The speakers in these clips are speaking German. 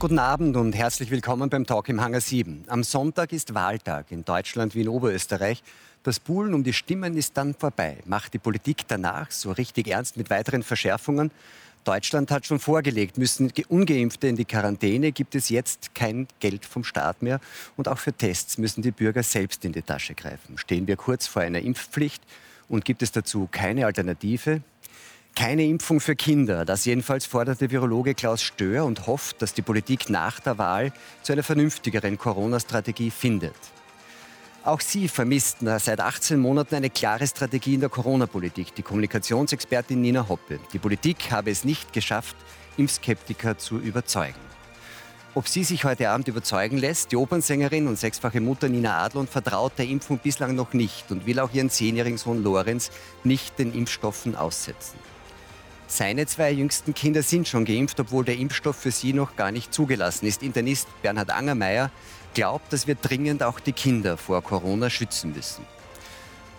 Guten Abend und herzlich willkommen beim Talk im Hangar 7. Am Sonntag ist Wahltag in Deutschland wie in Oberösterreich. Das Buhlen um die Stimmen ist dann vorbei. Macht die Politik danach so richtig ernst mit weiteren Verschärfungen? Deutschland hat schon vorgelegt, müssen ungeimpfte in die Quarantäne, gibt es jetzt kein Geld vom Staat mehr. Und auch für Tests müssen die Bürger selbst in die Tasche greifen. Stehen wir kurz vor einer Impfpflicht und gibt es dazu keine Alternative? Keine Impfung für Kinder. Das jedenfalls fordert der Virologe Klaus Stör und hofft, dass die Politik nach der Wahl zu einer vernünftigeren Corona-Strategie findet. Auch sie vermisst seit 18 Monaten eine klare Strategie in der Corona-Politik. Die Kommunikationsexpertin Nina Hoppe. Die Politik habe es nicht geschafft, Impfskeptiker zu überzeugen. Ob sie sich heute Abend überzeugen lässt, die Opernsängerin und sechsfache Mutter Nina Adlon vertraut der Impfung bislang noch nicht und will auch ihren zehnjährigen Sohn Lorenz nicht den Impfstoffen aussetzen. Seine zwei jüngsten Kinder sind schon geimpft, obwohl der Impfstoff für sie noch gar nicht zugelassen ist. Internist Bernhard Angermeier glaubt, dass wir dringend auch die Kinder vor Corona schützen müssen.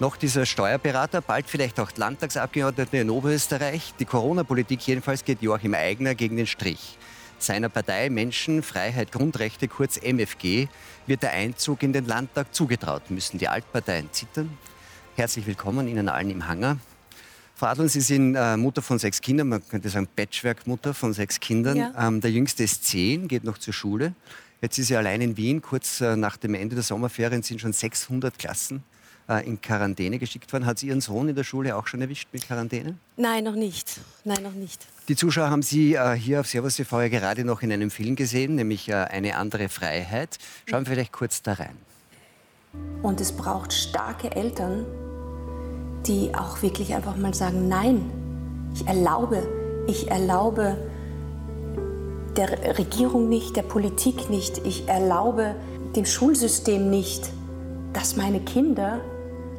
Noch dieser Steuerberater, bald vielleicht auch Landtagsabgeordnete in Oberösterreich. Die Corona-Politik jedenfalls geht Joachim Eigner gegen den Strich. Seiner Partei Menschen, Freiheit, Grundrechte, kurz MFG, wird der Einzug in den Landtag zugetraut. Müssen die Altparteien zittern? Herzlich willkommen Ihnen allen im Hangar. Frau Adlon, Sie sind äh, Mutter von sechs Kindern, man könnte sagen Patchwork-Mutter von sechs Kindern. Ja. Ähm, der jüngste ist zehn, geht noch zur Schule. Jetzt ist sie allein in Wien. Kurz äh, nach dem Ende der Sommerferien sind schon 600 Klassen äh, in Quarantäne geschickt worden. Hat sie Ihren Sohn in der Schule auch schon erwischt mit Quarantäne? Nein, noch nicht. Nein, noch nicht. Die Zuschauer haben Sie äh, hier auf Servus TV ja gerade noch in einem Film gesehen, nämlich äh, Eine andere Freiheit. Schauen wir vielleicht kurz da rein. Und es braucht starke Eltern, die auch wirklich einfach mal sagen, nein, ich erlaube, ich erlaube der Regierung nicht, der Politik nicht, ich erlaube dem Schulsystem nicht, dass meine Kinder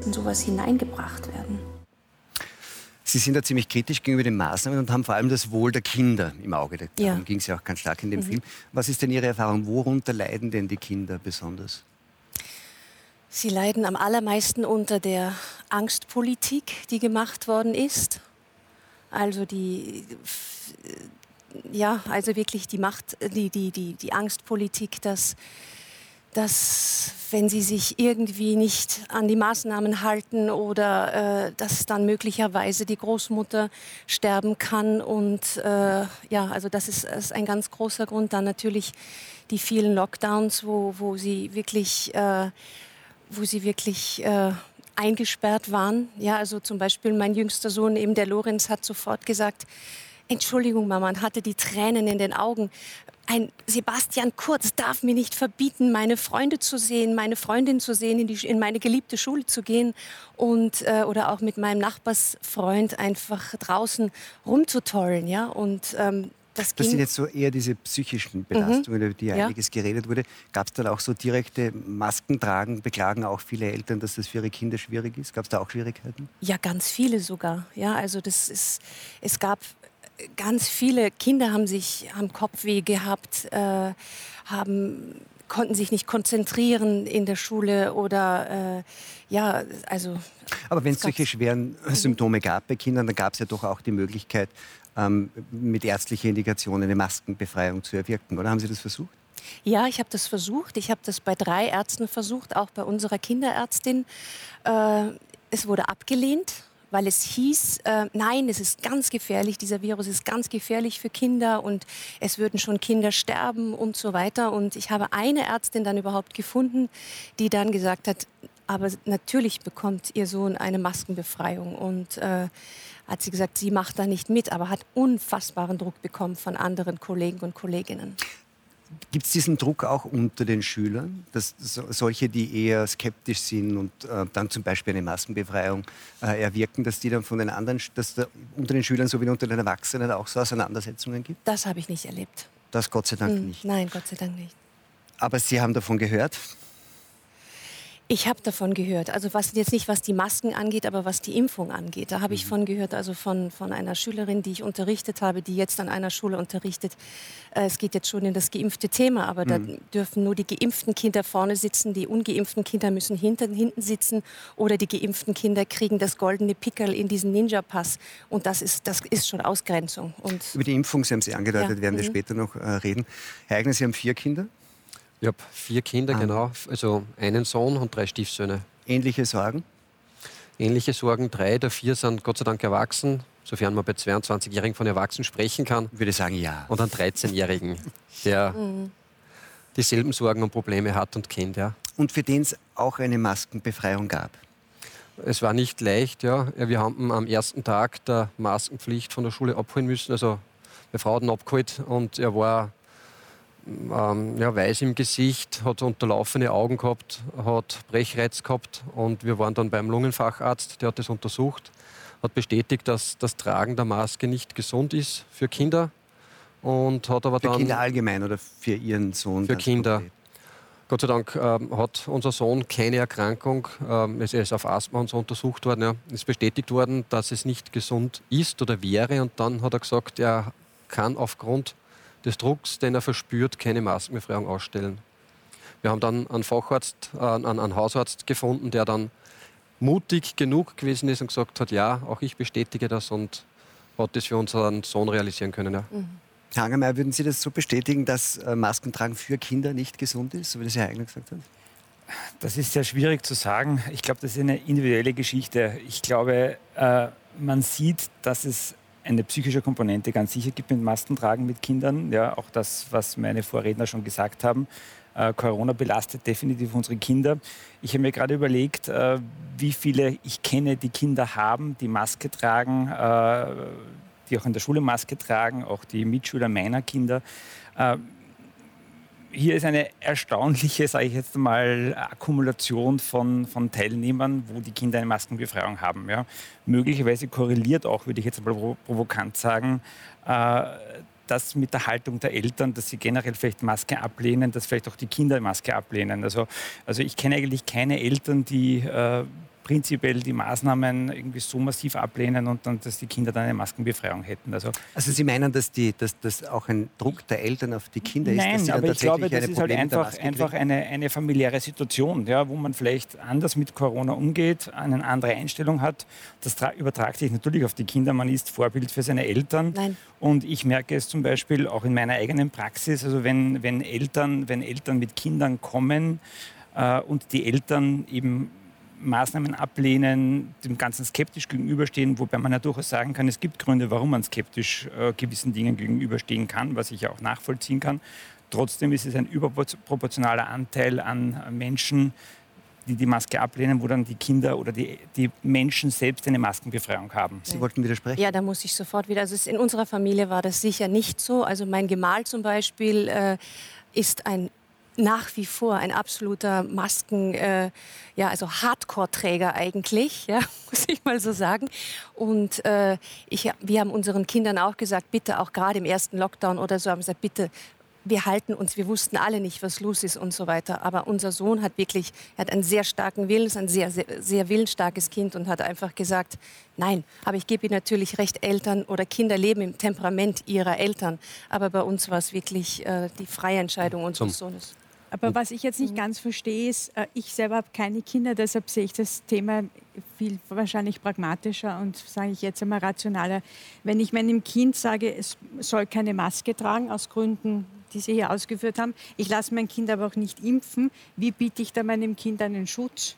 in sowas hineingebracht werden. Sie sind da ziemlich kritisch gegenüber den Maßnahmen und haben vor allem das Wohl der Kinder im Auge. Darum ja. ging es ja auch ganz stark in dem mhm. Film. Was ist denn Ihre Erfahrung? Worunter leiden denn die Kinder besonders? Sie leiden am allermeisten unter der Angstpolitik, die gemacht worden ist. Also die, ja, also wirklich die Macht, die, die, die, die Angstpolitik, dass, dass wenn sie sich irgendwie nicht an die Maßnahmen halten oder äh, dass dann möglicherweise die Großmutter sterben kann. Und äh, ja, also das ist, ist, ein ganz großer Grund. Dann natürlich die vielen Lockdowns, wo, wo sie wirklich äh, wo sie wirklich äh, eingesperrt waren. Ja, also zum Beispiel mein jüngster Sohn, eben der Lorenz, hat sofort gesagt, Entschuldigung, Mama, und hatte die Tränen in den Augen. Ein Sebastian Kurz darf mir nicht verbieten, meine Freunde zu sehen, meine Freundin zu sehen, in, die, in meine geliebte Schule zu gehen und äh, oder auch mit meinem Nachbarsfreund einfach draußen rumzutollen, ja. Und ähm, das, das sind jetzt so eher diese psychischen Belastungen, mhm. über die ja. einiges geredet wurde. Gab es dann auch so direkte Masken tragen? Beklagen auch viele Eltern, dass das für ihre Kinder schwierig ist? Gab es da auch Schwierigkeiten? Ja, ganz viele sogar. Ja, also das ist, es gab ganz viele Kinder haben sich haben Kopfweh gehabt, äh, haben konnten sich nicht konzentrieren in der Schule oder äh, ja, also. Aber wenn es solche schweren Symptome gab bei Kindern, dann gab es ja doch auch die Möglichkeit, ähm, mit ärztlicher Indikation eine Maskenbefreiung zu erwirken, oder haben Sie das versucht? Ja, ich habe das versucht. Ich habe das bei drei Ärzten versucht, auch bei unserer Kinderärztin. Äh, es wurde abgelehnt, weil es hieß, äh, nein, es ist ganz gefährlich, dieser Virus ist ganz gefährlich für Kinder und es würden schon Kinder sterben und so weiter. Und ich habe eine Ärztin dann überhaupt gefunden, die dann gesagt hat, aber natürlich bekommt ihr Sohn eine Maskenbefreiung. Und äh, hat sie gesagt, sie macht da nicht mit, aber hat unfassbaren Druck bekommen von anderen Kollegen und Kolleginnen. Gibt es diesen Druck auch unter den Schülern, dass solche, die eher skeptisch sind und äh, dann zum Beispiel eine Maskenbefreiung äh, erwirken, dass die dann von den anderen, dass da unter den Schülern sowie unter den Erwachsenen auch so Auseinandersetzungen gibt? Das habe ich nicht erlebt. Das Gott sei Dank hm, nicht. Nein, Gott sei Dank nicht. Aber Sie haben davon gehört? Ich habe davon gehört. Also was jetzt nicht, was die Masken angeht, aber was die Impfung angeht. Da habe ich mhm. von gehört, also von, von einer Schülerin, die ich unterrichtet habe, die jetzt an einer Schule unterrichtet. Äh, es geht jetzt schon in das geimpfte Thema, aber mhm. da dürfen nur die geimpften Kinder vorne sitzen, die ungeimpften Kinder müssen hinten, hinten sitzen oder die geimpften Kinder kriegen das goldene Pickel in diesen Ninja-Pass. Und das ist, das ist schon Ausgrenzung. Und Über die Impfung, Sie haben sie angedeutet, ja. werden wir mhm. später noch äh, reden. Herr Eigner, Sie haben vier Kinder? Ich habe vier Kinder, ah. genau. Also einen Sohn und drei Stiefsöhne. Ähnliche Sorgen? Ähnliche Sorgen. Drei der vier sind Gott sei Dank erwachsen, sofern man bei 22-Jährigen von Erwachsenen sprechen kann. Ich würde sagen, ja. Und einen 13-Jährigen, der mhm. dieselben Sorgen und Probleme hat und kennt. Ja. Und für den es auch eine Maskenbefreiung gab? Es war nicht leicht, ja. Wir haben am ersten Tag der Maskenpflicht von der Schule abholen müssen. Also meine Frau hat ihn abgeholt und er war ähm, ja, weiß im Gesicht, hat unterlaufene Augen gehabt, hat Brechreiz gehabt und wir waren dann beim Lungenfacharzt, der hat das untersucht, hat bestätigt, dass das Tragen der Maske nicht gesund ist für Kinder und hat aber für dann... Für Kinder allgemein oder für Ihren Sohn? Für Kinder. Konkret? Gott sei Dank ähm, hat unser Sohn keine Erkrankung. Ähm, er ist auf Asthma und so untersucht worden. Ja. Es ist bestätigt worden, dass es nicht gesund ist oder wäre. Und dann hat er gesagt, er kann aufgrund des Drucks, den er verspürt, keine Maskenbefreiung ausstellen. Wir haben dann einen Facharzt, äh, einen, einen Hausarzt gefunden, der dann mutig genug gewesen ist und gesagt hat, ja, auch ich bestätige das und hat das für unseren Sohn realisieren können. Ja. Mhm. Herr Angermeier, würden Sie das so bestätigen, dass äh, Maskentragen für Kinder nicht gesund ist, so wie das Herr Eigner gesagt hat? Das ist sehr schwierig zu sagen. Ich glaube, das ist eine individuelle Geschichte. Ich glaube, äh, man sieht, dass es eine psychische Komponente ganz sicher gibt mit Maskentragen mit Kindern. Ja, auch das, was meine Vorredner schon gesagt haben. Äh, Corona belastet definitiv unsere Kinder. Ich habe mir gerade überlegt, äh, wie viele ich kenne, die Kinder haben, die Maske tragen, äh, die auch in der Schule Maske tragen, auch die Mitschüler meiner Kinder. Hier ist eine erstaunliche, sage ich jetzt mal, Akkumulation von, von Teilnehmern, wo die Kinder eine Maskenbefreiung haben. Ja. Möglicherweise korreliert auch, würde ich jetzt mal provokant sagen, äh, das mit der Haltung der Eltern, dass sie generell vielleicht Maske ablehnen, dass vielleicht auch die Kinder Maske ablehnen. Also, also ich kenne eigentlich keine Eltern, die äh, prinzipiell die Maßnahmen irgendwie so massiv ablehnen und dann, dass die Kinder dann eine Maskenbefreiung hätten. Also, also Sie meinen, dass, die, dass das auch ein Druck der Eltern auf die Kinder Nein, ist? Nein, aber ich glaube, das ist halt einfach, einfach eine, eine familiäre Situation, ja, wo man vielleicht anders mit Corona umgeht, eine andere Einstellung hat. Das übertragt sich natürlich auf die Kinder. Man ist Vorbild für seine Eltern. Nein. Und ich merke es zum Beispiel auch in meiner eigenen Praxis, also wenn, wenn, Eltern, wenn Eltern mit Kindern kommen äh, und die Eltern eben Maßnahmen ablehnen, dem Ganzen skeptisch gegenüberstehen, wobei man ja durchaus sagen kann, es gibt Gründe, warum man skeptisch äh, gewissen Dingen gegenüberstehen kann, was ich ja auch nachvollziehen kann. Trotzdem ist es ein überproportionaler Anteil an Menschen, die die Maske ablehnen, wo dann die Kinder oder die, die Menschen selbst eine Maskenbefreiung haben. Sie wollten widersprechen? Ja, da muss ich sofort wieder. Also in unserer Familie war das sicher nicht so. Also mein Gemahl zum Beispiel äh, ist ein nach wie vor ein absoluter Masken, äh, ja, also Hardcore-Träger eigentlich, ja, muss ich mal so sagen. Und äh, ich, wir haben unseren Kindern auch gesagt, bitte auch gerade im ersten Lockdown oder so, haben gesagt, bitte wir halten uns, wir wussten alle nicht, was los ist und so weiter. Aber unser Sohn hat wirklich, er hat einen sehr starken Willen, ist ein sehr, sehr, sehr willensstarkes Kind und hat einfach gesagt, nein. Aber ich gebe ihm natürlich recht, Eltern oder Kinder leben im Temperament ihrer Eltern. Aber bei uns war es wirklich äh, die freie Entscheidung unseres Sohnes. Aber was ich jetzt nicht ganz verstehe, ist, äh, ich selber habe keine Kinder, deshalb sehe ich das Thema viel wahrscheinlich pragmatischer und sage ich jetzt einmal rationaler. Wenn ich meinem Kind sage, es soll keine Maske tragen, aus Gründen, die Sie hier ausgeführt haben, ich lasse mein Kind aber auch nicht impfen, wie biete ich da meinem Kind einen Schutz?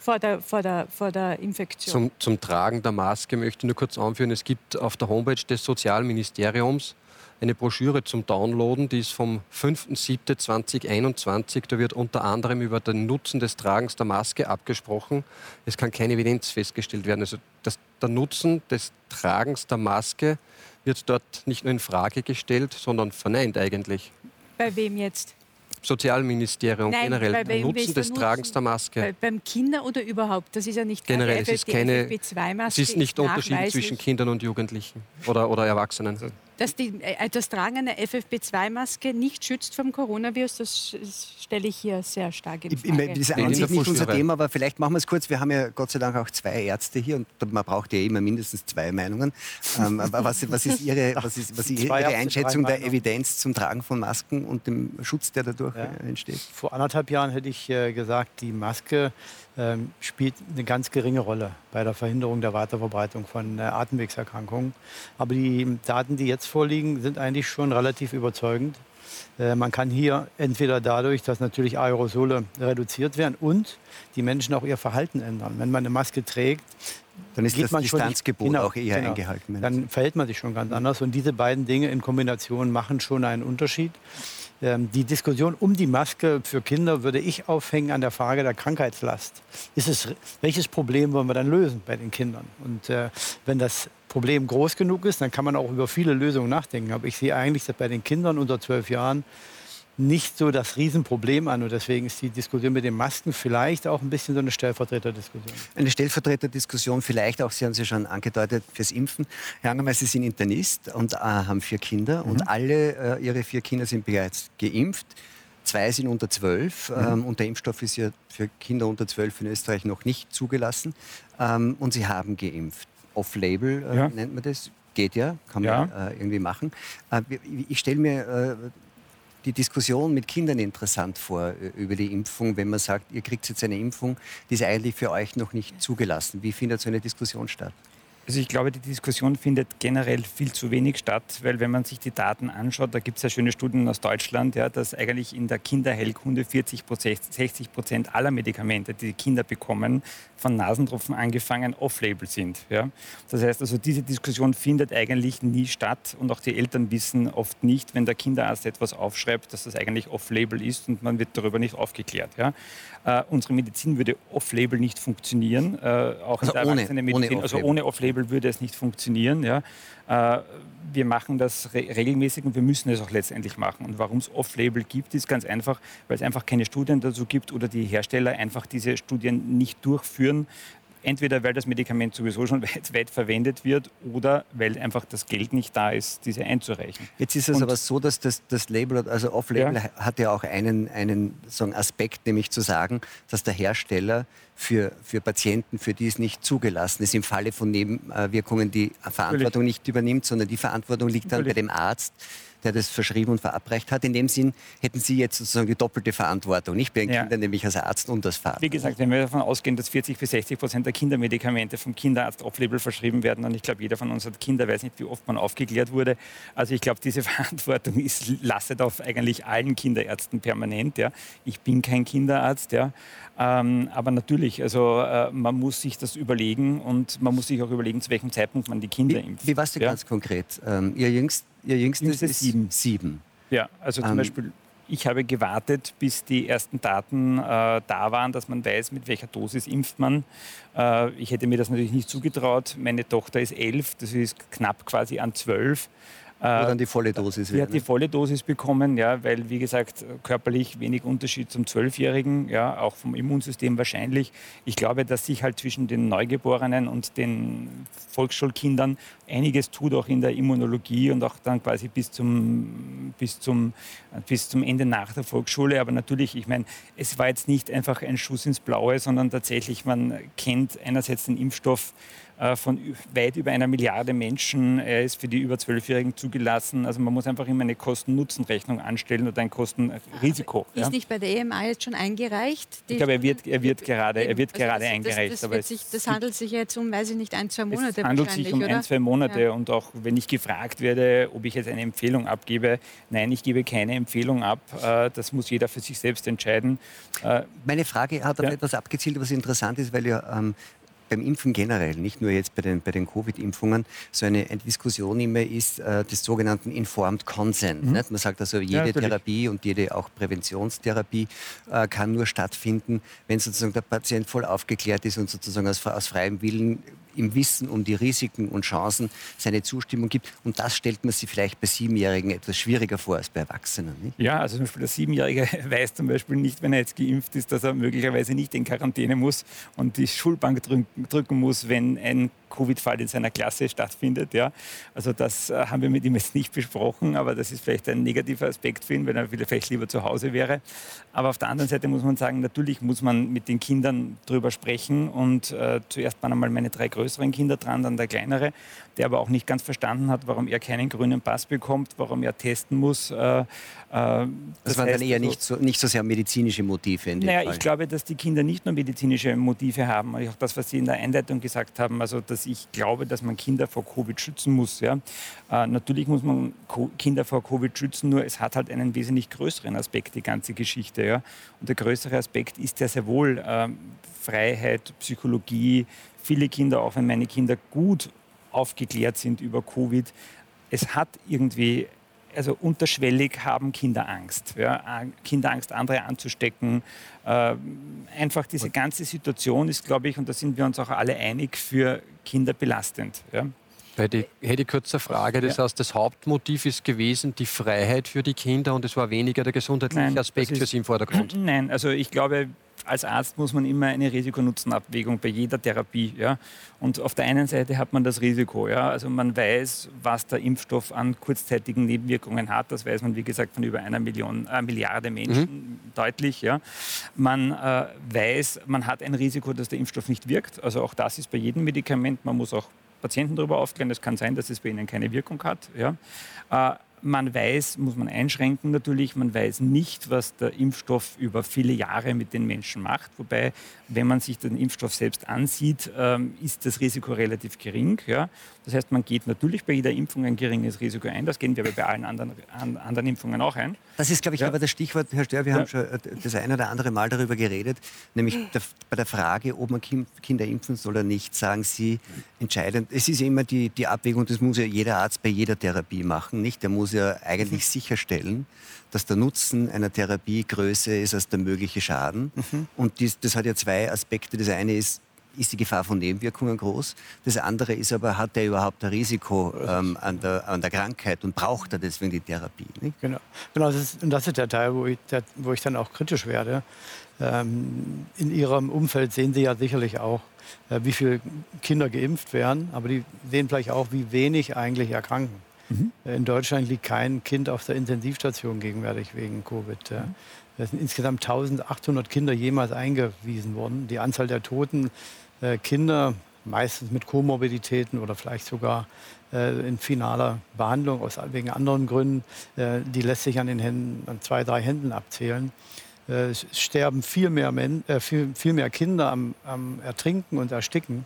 Vor der, vor, der, vor der Infektion. Zum, zum Tragen der Maske möchte ich nur kurz anführen, es gibt auf der Homepage des Sozialministeriums eine Broschüre zum Downloaden, die ist vom 5.7.2021. Da wird unter anderem über den Nutzen des Tragens der Maske abgesprochen. Es kann keine Evidenz festgestellt werden. Also das, der Nutzen des Tragens der Maske wird dort nicht nur in Frage gestellt, sondern verneint eigentlich. Bei wem jetzt? Sozialministerium Nein, generell der Nutzen des Nutzen? Tragens der Maske. Bei, beim Kinder oder überhaupt? Das ist ja nicht generell. Es ist, keine, es ist nicht Unterschied zwischen Kindern und Jugendlichen oder, oder Erwachsenen. Dass die, äh, das Tragen einer FFP2-Maske nicht schützt vom Coronavirus, das stelle ich hier sehr stark in Frage. Das ist an sich nicht unser Thema, aber vielleicht machen wir es kurz. Wir haben ja Gott sei Dank auch zwei Ärzte hier und man braucht ja immer mindestens zwei Meinungen. Ähm, was, was, ist Ihre, was ist, was ist Ihre Einschätzung der Evidenz zum Tragen von Masken und dem Schutz, der dadurch ja. entsteht? Vor anderthalb Jahren hätte ich äh, gesagt, die Maske ähm, spielt eine ganz geringe Rolle bei der Verhinderung der Weiterverbreitung von äh, Atemwegserkrankungen. Aber die Daten, die jetzt vorliegen, sind eigentlich schon relativ überzeugend. Äh, man kann hier entweder dadurch, dass natürlich Aerosole reduziert werden und die Menschen auch ihr Verhalten ändern. Wenn man eine Maske trägt, dann ist das Distanzgebot genau, auch eher genau. eingehalten. Dann verhält man sich schon ganz anders. Und diese beiden Dinge in Kombination machen schon einen Unterschied. Ähm, die Diskussion um die Maske für Kinder würde ich aufhängen an der Frage der Krankheitslast. Ist es, welches Problem wollen wir dann lösen bei den Kindern? Und äh, wenn das Problem groß genug ist, dann kann man auch über viele Lösungen nachdenken. Aber ich sehe eigentlich, dass bei den Kindern unter zwölf Jahren nicht so das Riesenproblem an. Und deswegen ist die Diskussion mit den Masken vielleicht auch ein bisschen so eine Stellvertreterdiskussion. Eine Stellvertreterdiskussion vielleicht auch, Sie haben es ja schon angedeutet, fürs Impfen. Herr Angermeier, Sie sind Internist und äh, haben vier Kinder mhm. und alle äh, Ihre vier Kinder sind bereits geimpft. Zwei sind unter zwölf mhm. ähm, und der Impfstoff ist ja für Kinder unter zwölf in Österreich noch nicht zugelassen. Ähm, und Sie haben geimpft. Off-Label äh, ja. nennt man das. Geht ja, kann man ja. Äh, irgendwie machen. Äh, ich stelle mir äh, die Diskussion mit Kindern interessant vor äh, über die Impfung, wenn man sagt, ihr kriegt jetzt eine Impfung, die ist eigentlich für euch noch nicht zugelassen. Wie findet so eine Diskussion statt? Also ich glaube, die Diskussion findet generell viel zu wenig statt, weil wenn man sich die Daten anschaut, da gibt es ja schöne Studien aus Deutschland, ja, dass eigentlich in der Kinderheilkunde 40 60 Prozent aller Medikamente, die, die Kinder bekommen, von Nasentropfen angefangen off-label sind. Ja. Das heißt also, diese Diskussion findet eigentlich nie statt und auch die Eltern wissen oft nicht, wenn der Kinderarzt etwas aufschreibt, dass das eigentlich off-label ist und man wird darüber nicht aufgeklärt. Ja. Äh, unsere Medizin würde off-label nicht funktionieren, äh, auch also in der ohne, Erwachsenenmedizin, ohne also ohne off-label würde es nicht funktionieren. Ja. Äh, wir machen das re regelmäßig und wir müssen es auch letztendlich machen. Und warum es Off-Label gibt, ist ganz einfach, weil es einfach keine Studien dazu gibt oder die Hersteller einfach diese Studien nicht durchführen, entweder weil das Medikament sowieso schon weit, weit, verwendet wird oder weil einfach das Geld nicht da ist, diese einzureichen. Jetzt ist es Und aber so, dass das, das Label, also Off-Label ja. hat ja auch einen, einen sagen, Aspekt, nämlich zu sagen, dass der Hersteller für, für Patienten, für die es nicht zugelassen ist, im Falle von Nebenwirkungen die Verantwortung Natürlich. nicht übernimmt, sondern die Verantwortung liegt dann Natürlich. bei dem Arzt, der das verschrieben und verabreicht hat. In dem Sinn hätten Sie jetzt sozusagen die doppelte Verantwortung, nicht bei den ja. Kindern, nämlich als Arzt und als Vater. Wie gesagt, wenn wir davon ausgehen, dass 40 bis 60 Prozent der Kindermedikamente vom Kinderarzt off-label verschrieben werden, und ich glaube, jeder von uns hat Kinder, weiß nicht, wie oft man aufgeklärt wurde. Also ich glaube, diese Verantwortung ist, lastet auf eigentlich allen Kinderärzten permanent. Ja. Ich bin kein Kinderarzt, ja. Ähm, aber natürlich, also äh, man muss sich das überlegen und man muss sich auch überlegen, zu welchem Zeitpunkt man die Kinder impft. Wie war es denn ja? ganz konkret? Ähm, ihr jüngst Ihr jüngstes ist sieben. sieben. Ja, also zum ähm, Beispiel, ich habe gewartet, bis die ersten Daten äh, da waren, dass man weiß, mit welcher Dosis impft man. Äh, ich hätte mir das natürlich nicht zugetraut. Meine Tochter ist elf, das ist knapp quasi an zwölf. Wo dann die volle Dosis. Die hat die volle Dosis bekommen, ja, weil, wie gesagt, körperlich wenig Unterschied zum Zwölfjährigen, ja, auch vom Immunsystem wahrscheinlich. Ich glaube, dass sich halt zwischen den Neugeborenen und den Volksschulkindern einiges tut, auch in der Immunologie und auch dann quasi bis zum, bis zum, bis zum Ende nach der Volksschule. Aber natürlich, ich meine, es war jetzt nicht einfach ein Schuss ins Blaue, sondern tatsächlich, man kennt einerseits den Impfstoff, äh, von weit über einer Milliarde Menschen. Er ist für die über Zwölfjährigen zugelassen. Also man muss einfach immer eine Kosten-Nutzen-Rechnung anstellen oder ein Kosten-Risiko. Ist ja? nicht bei der EMA jetzt schon eingereicht? Ich glaube, er wird, er wird gerade, er wird also gerade das, eingereicht. Das, das, sich, das, handelt sich jetzt um, weiß ich nicht, ein, zwei Monate Es handelt sich um oder? ein, zwei Monate. Ja. Und auch wenn ich gefragt werde, ob ich jetzt eine Empfehlung abgebe, nein, ich gebe keine Empfehlung ab. Äh, das muss jeder für sich selbst entscheiden. Äh, Meine Frage hat auf ja. etwas abgezielt, was interessant ist, weil ja ähm, beim Impfen generell, nicht nur jetzt bei den, bei den Covid-Impfungen, so eine, Diskussion immer ist äh, des sogenannten Informed Consent. Mhm. Man sagt also, jede ja, Therapie und jede auch Präventionstherapie äh, kann nur stattfinden, wenn sozusagen der Patient voll aufgeklärt ist und sozusagen aus, aus freiem Willen im Wissen um die Risiken und Chancen seine Zustimmung gibt. Und das stellt man sich vielleicht bei Siebenjährigen etwas schwieriger vor als bei Erwachsenen. Nicht? Ja, also zum Beispiel der Siebenjährige weiß zum Beispiel nicht, wenn er jetzt geimpft ist, dass er möglicherweise nicht in Quarantäne muss und die Schulbank drücken muss, wenn ein Covid-Fall in seiner Klasse stattfindet. Ja. Also das äh, haben wir mit ihm jetzt nicht besprochen, aber das ist vielleicht ein negativer Aspekt für ihn, wenn er vielleicht lieber zu Hause wäre. Aber auf der anderen Seite muss man sagen, natürlich muss man mit den Kindern darüber sprechen und äh, zuerst waren einmal meine drei größeren Kinder dran, dann der kleinere, der aber auch nicht ganz verstanden hat, warum er keinen grünen Pass bekommt, warum er testen muss. Äh, äh das, das waren dann eher also, nicht, so, nicht so sehr medizinische Motive in dem naja, Fall. ich glaube, dass die Kinder nicht nur medizinische Motive haben, auch das, was Sie in der Einleitung gesagt haben, also dass ich glaube, dass man Kinder vor Covid schützen muss. Ja. Äh, natürlich muss man Co Kinder vor Covid schützen, nur es hat halt einen wesentlich größeren Aspekt, die ganze Geschichte. Ja. Und der größere Aspekt ist ja sehr wohl äh, Freiheit, Psychologie. Viele Kinder, auch wenn meine Kinder gut aufgeklärt sind über Covid, es hat irgendwie also unterschwellig haben Kinder Angst. Ja, Kinder Angst, andere anzustecken. Äh, einfach diese ganze Situation ist, glaube ich, und da sind wir uns auch alle einig, für Kinder belastend. Ja. Hätte, hätte ich kurz eine Frage. Das ja. heißt, das Hauptmotiv ist gewesen die Freiheit für die Kinder und es war weniger der gesundheitliche Nein, Aspekt ist, für Sie im Vordergrund. Nein, also ich glaube, als Arzt muss man immer eine Risikonutzenabwägung bei jeder Therapie. Ja? Und auf der einen Seite hat man das Risiko. Ja? Also man weiß, was der Impfstoff an kurzzeitigen Nebenwirkungen hat. Das weiß man, wie gesagt, von über einer Million, äh, Milliarde Menschen mhm. deutlich. Ja? Man äh, weiß, man hat ein Risiko, dass der Impfstoff nicht wirkt. Also auch das ist bei jedem Medikament. Man muss auch Patienten darüber aufklären. Es kann sein, dass es bei ihnen keine Wirkung hat. Ja? Man weiß, muss man einschränken natürlich, man weiß nicht, was der Impfstoff über viele Jahre mit den Menschen macht. Wobei, wenn man sich den Impfstoff selbst ansieht, ähm, ist das Risiko relativ gering. Ja. Das heißt, man geht natürlich bei jeder Impfung ein geringes Risiko ein. Das gehen wir bei allen anderen, an, anderen Impfungen auch ein. Das ist, glaube ich, ja. aber das Stichwort, Herr Stör, wir ja. haben schon äh, das eine oder andere Mal darüber geredet, nämlich der, bei der Frage, ob man Kinder impfen soll oder nicht, sagen Sie entscheidend, es ist immer die, die Abwägung, das muss ja jeder Arzt bei jeder Therapie machen, nicht? Der muss ja eigentlich mhm. sicherstellen, dass der Nutzen einer Therapie größer ist als der mögliche Schaden. Mhm. Und dies, das hat ja zwei Aspekte. Das eine ist, ist die Gefahr von Nebenwirkungen groß. Das andere ist aber, hat er überhaupt ein Risiko ähm, an, der, an der Krankheit und braucht er deswegen die Therapie? Nicht? Genau, genau das ist, und das ist der Teil, wo ich, der, wo ich dann auch kritisch werde. Ähm, in Ihrem Umfeld sehen Sie ja sicherlich auch, äh, wie viele Kinder geimpft werden, aber die sehen vielleicht auch, wie wenig eigentlich erkranken. Mhm. In Deutschland liegt kein Kind auf der Intensivstation gegenwärtig wegen Covid. Mhm. Es sind insgesamt 1800 Kinder jemals eingewiesen worden. Die Anzahl der toten äh, Kinder, meistens mit Komorbiditäten oder vielleicht sogar äh, in finaler Behandlung aus wegen anderen Gründen, äh, die lässt sich an den Händen, an zwei, drei Händen abzählen. Es sterben viel mehr, Men viel, viel mehr Kinder am, am Ertrinken und Ersticken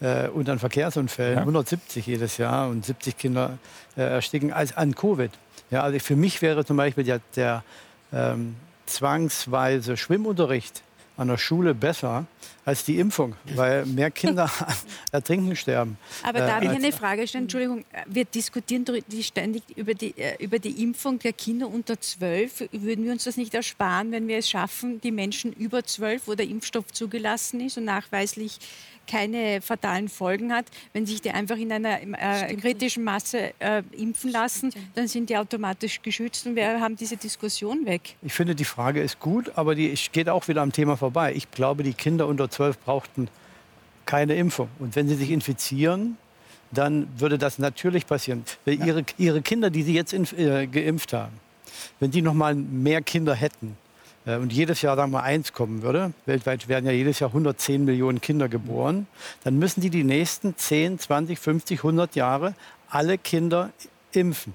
äh, und an Verkehrsunfällen, ja. 170 jedes Jahr und 70 Kinder äh, ersticken als an Covid. Ja, also für mich wäre zum Beispiel der, der ähm, zwangsweise Schwimmunterricht an der Schule besser als die Impfung, weil mehr Kinder ertrinken sterben. Aber darf äh, ich eine Frage stellen? Entschuldigung, wir diskutieren ständig über die, äh, über die Impfung der Kinder unter zwölf. Würden wir uns das nicht ersparen, wenn wir es schaffen, die Menschen über zwölf, wo der Impfstoff zugelassen ist und nachweislich keine fatalen Folgen hat. Wenn sich die einfach in einer äh, kritischen Masse äh, impfen lassen, dann sind die automatisch geschützt und wir haben diese Diskussion weg. Ich finde, die Frage ist gut, aber die geht auch wieder am Thema vorbei. Ich glaube, die Kinder unter zwölf brauchten keine Impfung. Und wenn sie sich infizieren, dann würde das natürlich passieren. Ihre, ihre Kinder, die sie jetzt in, äh, geimpft haben, wenn die noch mal mehr Kinder hätten, und jedes Jahr sagen wir eins kommen würde, weltweit werden ja jedes Jahr 110 Millionen Kinder geboren, dann müssen die die nächsten 10, 20, 50, 100 Jahre alle Kinder impfen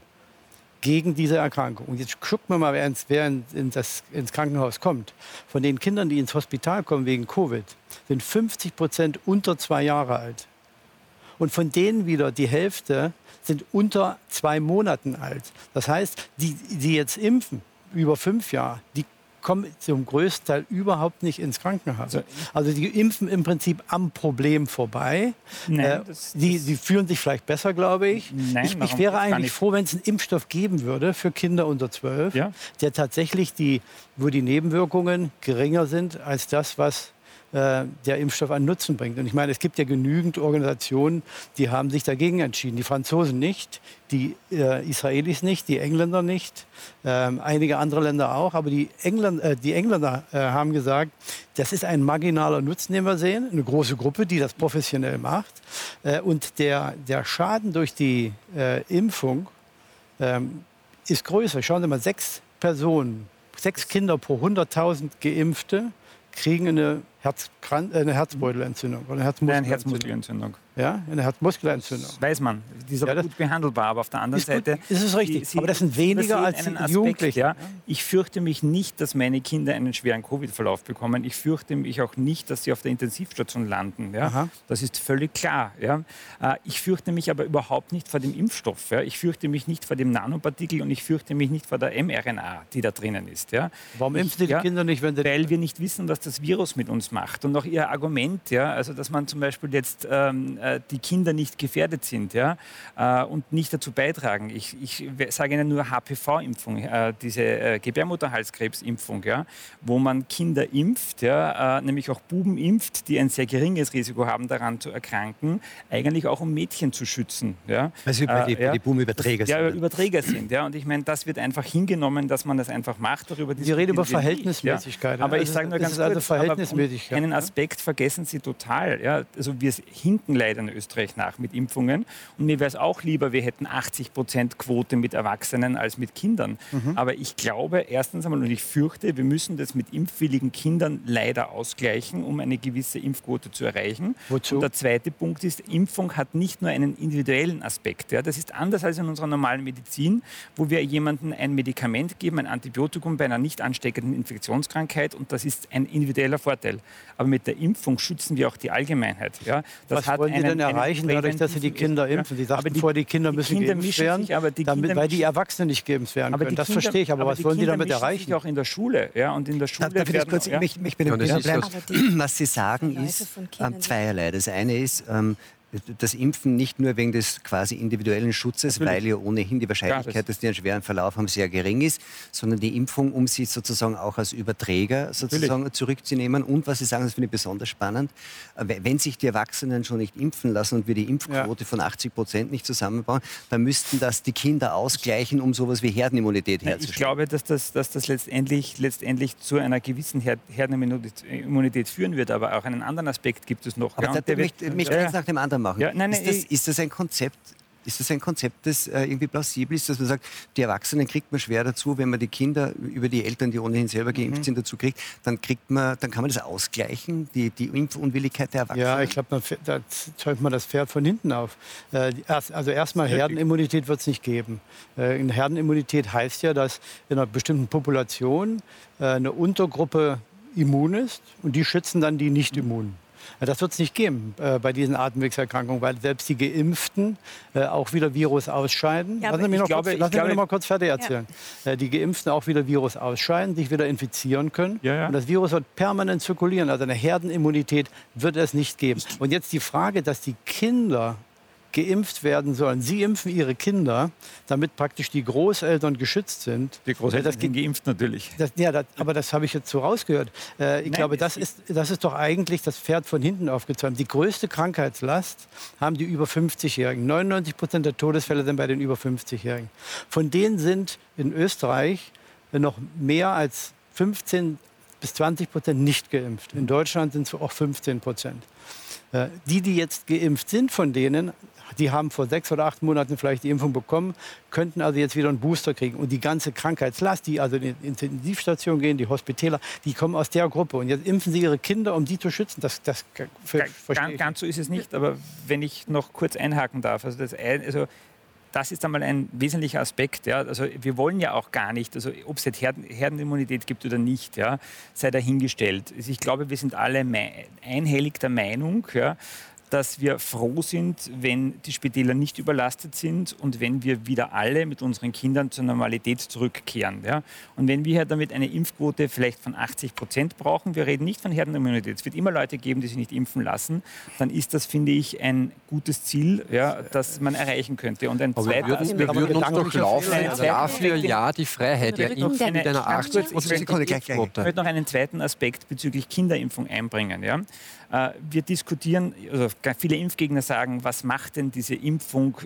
gegen diese Erkrankung. Und jetzt gucken wir mal, wer, ins, wer in, in das, ins Krankenhaus kommt. Von den Kindern, die ins Hospital kommen wegen Covid, sind 50 Prozent unter zwei Jahre alt. Und von denen wieder die Hälfte sind unter zwei Monaten alt. Das heißt, die, die jetzt impfen, über fünf Jahre, die kommen zum größten Teil überhaupt nicht ins Krankenhaus. Also, die impfen im Prinzip am Problem vorbei. Nein, äh, das, die, die fühlen sich vielleicht besser, glaube ich. Nein, ich, ich wäre eigentlich froh, wenn es einen Impfstoff geben würde für Kinder unter 12, ja? der tatsächlich die, wo die Nebenwirkungen geringer sind als das, was äh, der Impfstoff einen Nutzen bringt. Und ich meine, es gibt ja genügend Organisationen, die haben sich dagegen entschieden. Die Franzosen nicht, die äh, Israelis nicht, die Engländer nicht, ähm, einige andere Länder auch. Aber die, Engländer, äh, die Engländer äh, haben gesagt, das ist ein marginaler Nutzen, den wir sehen, eine große Gruppe, die das professionell macht. Äh, und der, der Schaden durch die äh, Impfung ähm, ist größer. Schauen Sie mal, sechs Personen, sechs Kinder pro 100.000 Geimpfte kriegen eine, Herzkran äh, eine Herzbeutelentzündung oder Herzmuskelentzündung. Herzmuskelentzündung. Ja, eine Herzmuskelentzündung. Das weiß man. Die ist aber ja, gut behandelbar. Aber auf der anderen Seite. Gut, ist es richtig. Sie, aber das sind weniger als einen Aspekt, Ja. Ich fürchte mich nicht, dass meine Kinder einen schweren Covid-Verlauf bekommen. Ich fürchte mich auch nicht, dass sie auf der Intensivstation landen. Ja. Das ist völlig klar. Ja. Äh, ich fürchte mich aber überhaupt nicht vor dem Impfstoff. Ja. Ich fürchte mich nicht vor dem Nanopartikel und ich fürchte mich nicht vor der mRNA, die da drinnen ist. Ja. Warum impfen die ja, Kinder nicht, wenn sie. Weil wir nicht wissen, was das Virus mit uns macht. Und auch Ihr Argument, ja, also dass man zum Beispiel jetzt ähm, äh, die Kinder nicht gefährdet sind ja, äh, und nicht dazu beitragen. Ich, ich sage Ihnen nur HPV-Impfung, äh, diese äh, Gebärmutterhalskrebsimpfung, ja, wo man Kinder impft, ja, äh, nämlich auch Buben impft, die ein sehr geringes Risiko haben, daran zu erkranken, eigentlich auch um Mädchen zu schützen. Ja. Also weil die, ja, die Buben Überträger sind. Ja, Überträger sind. Ja. Und ich meine, das wird einfach hingenommen, dass man das einfach macht. Darüber Sie reden über Verhältnismäßigkeit. Ja. Aber ich sage nur ganz also kurz, also einen Aspekt vergessen Sie total. Ja. Also wir hinken leider in Österreich nach mit Impfungen. Und mir wäre es auch lieber, wir hätten 80 Prozent Quote mit Erwachsenen als mit Kindern. Mhm. Aber ich glaube, erstens einmal, und ich fürchte, wir müssen das mit impfwilligen Kindern leider ausgleichen, um eine gewisse Impfquote zu erreichen. Wozu? Und der zweite Punkt ist, Impfung hat nicht nur einen individuellen Aspekt. Ja. Das ist anders als in unserer normalen Medizin, wo wir jemandem ein Medikament geben, ein Antibiotikum bei einer nicht ansteckenden Infektionskrankheit und das ist ein individueller Vorteil. Aber mit der Impfung schützen wir auch die Allgemeinheit. Ja. Das Was wollen Sie denn erreichen dadurch, dass Sie die Kinder impfen? Sie sagten die, vorher, die Kinder müssen Kinder geimpft werden, sich, damit, weil die Erwachsenen nicht geimpft werden können. Das Kinder, verstehe ich, aber, aber was wollen Sie damit erreichen? Sich auch in der Schule. Ja, und in der Schule Darf ich kurz, mich, mich ja, bleiben? Was Sie sagen ist ähm, zweierlei. Das eine ist, ähm, das Impfen nicht nur wegen des quasi individuellen Schutzes, Natürlich. weil ja ohnehin die Wahrscheinlichkeit, dass die einen schweren Verlauf haben, sehr gering ist, sondern die Impfung, um sie sozusagen auch als Überträger sozusagen Natürlich. zurückzunehmen. Und was Sie sagen, das finde ich besonders spannend, äh, wenn sich die Erwachsenen schon nicht impfen lassen und wir die Impfquote ja. von 80 Prozent nicht zusammenbauen, dann müssten das die Kinder ausgleichen, um sowas wie Herdenimmunität herzustellen. Ich glaube, dass das, dass das letztendlich, letztendlich zu einer gewissen Herdenimmunität führen wird, aber auch einen anderen Aspekt gibt es noch. Aber ja, da, mich, mich ja. nach dem anderen machen. Ja, nein, nein, ist, das, ist das ein Konzept, ist das ein Konzept, das äh, irgendwie plausibel ist, dass man sagt, die Erwachsenen kriegt man schwer dazu, wenn man die Kinder über die Eltern, die ohnehin selber geimpft mhm. sind, dazu kriegt, dann kriegt man, dann kann man das ausgleichen, die, die Impfunwilligkeit der Erwachsenen. Ja, ich glaube, da zäumt man das Pferd von hinten auf. Äh, also erstmal Herdenimmunität wird es nicht geben. Äh, Herdenimmunität heißt ja, dass in einer bestimmten Population eine Untergruppe immun ist und die schützen dann die nicht immunen. Das wird es nicht geben äh, bei diesen Atemwegserkrankungen, weil selbst die Geimpften äh, auch wieder Virus ausscheiden. Ja, lassen Sie mich noch, glaube, kurz, lassen glaube, mich noch mal kurz fertig erzählen. Ja. Äh, die Geimpften auch wieder Virus ausscheiden, sich wieder infizieren können. Ja, Und das Virus wird permanent zirkulieren. Also eine Herdenimmunität wird es nicht geben. Und jetzt die Frage, dass die Kinder geimpft werden sollen. Sie impfen Ihre Kinder, damit praktisch die Großeltern geschützt sind. Die Großeltern sind geimpft natürlich. Das, ja, das, aber das habe ich jetzt so rausgehört. Äh, ich Nein, glaube, das ist, das ist doch eigentlich das Pferd von hinten aufgezäumt. Die größte Krankheitslast haben die über 50-Jährigen. 99 Prozent der Todesfälle sind bei den über 50-Jährigen. Von denen sind in Österreich noch mehr als 15 bis 20 Prozent nicht geimpft. In Deutschland sind es auch 15 Prozent. Äh, die, die jetzt geimpft sind von denen, die haben vor sechs oder acht Monaten vielleicht die Impfung bekommen, könnten also jetzt wieder einen Booster kriegen. Und die ganze Krankheitslast, die also in die Intensivstation gehen, die Hospitäler, die kommen aus der Gruppe. Und jetzt impfen sie ihre Kinder, um die zu schützen. Das, das für, ganz, ganz so ist es nicht. Aber wenn ich noch kurz einhaken darf, also das, also das ist einmal ein wesentlicher Aspekt. Ja. Also wir wollen ja auch gar nicht, also ob es jetzt Herden, Herdenimmunität gibt oder nicht, ja, sei dahingestellt. Also ich glaube, wir sind alle einhellig der Meinung, ja, dass wir froh sind, wenn die Spitäler nicht überlastet sind und wenn wir wieder alle mit unseren Kindern zur Normalität zurückkehren. Ja? Und wenn wir damit eine Impfquote vielleicht von 80 Prozent brauchen, wir reden nicht von Herdenimmunität, es wird immer Leute geben, die sich nicht impfen lassen, dann ist das, finde ich, ein gutes Ziel, ja, das man erreichen könnte. Und ein zweiter wir würden, wir würden uns doch laufen, Jahr für Jahr die Freiheit der Impfung mit einer 80 Ich möchte noch einen zweiten Aspekt bezüglich Kinderimpfung einbringen. Ja? Äh, wir diskutieren, also viele Impfgegner sagen, was macht denn diese Impfung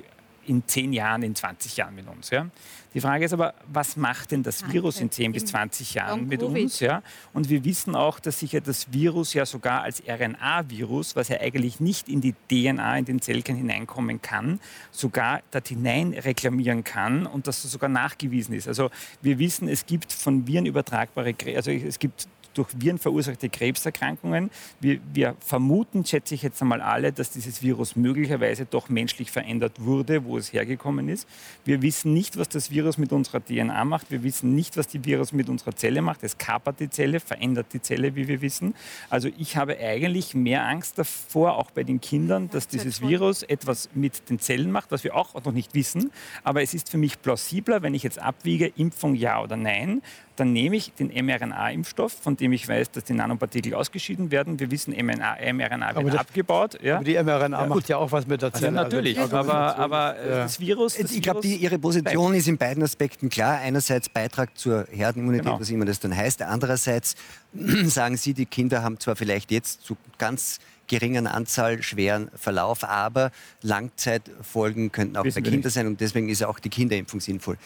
in 10 Jahren, in 20 Jahren mit uns. Ja? Die Frage ist aber, was macht denn das Virus in 10 bis 20 Jahren mit uns? Ja? Und wir wissen auch, dass sich ja das Virus ja sogar als RNA-Virus, was ja eigentlich nicht in die DNA, in den Zellkern hineinkommen kann, sogar dort hinein reklamieren kann und dass das sogar nachgewiesen ist. Also wir wissen, es gibt von Viren übertragbare, also es gibt durch Viren verursachte Krebserkrankungen. Wir, wir, vermuten, schätze ich jetzt einmal alle, dass dieses Virus möglicherweise doch menschlich verändert wurde, wo es hergekommen ist. Wir wissen nicht, was das Virus mit unserer DNA macht. Wir wissen nicht, was die Virus mit unserer Zelle macht. Es kapert die Zelle, verändert die Zelle, wie wir wissen. Also ich habe eigentlich mehr Angst davor, auch bei den Kindern, dass dieses Virus etwas mit den Zellen macht, was wir auch noch nicht wissen. Aber es ist für mich plausibler, wenn ich jetzt abwiege, Impfung ja oder nein, dann nehme ich den mRNA-Impfstoff, von dem ich weiß, dass die Nanopartikel ausgeschieden werden. Wir wissen, mRNA, mRNA wird das, abgebaut. Ja. Aber die mRNA ja. macht ja auch was mit der Zelle. Also natürlich, also, aber, aber äh, ja. das Virus... Das ich glaube, Ihre Position ist in beiden Aspekten klar. Einerseits Beitrag zur Herdenimmunität, genau. was immer das dann heißt. Andererseits sagen Sie, die Kinder haben zwar vielleicht jetzt zu ganz geringen Anzahl schweren Verlauf, aber Langzeitfolgen könnten auch Wissen bei Kindern sein und deswegen ist auch die Kinderimpfung sinnvoll.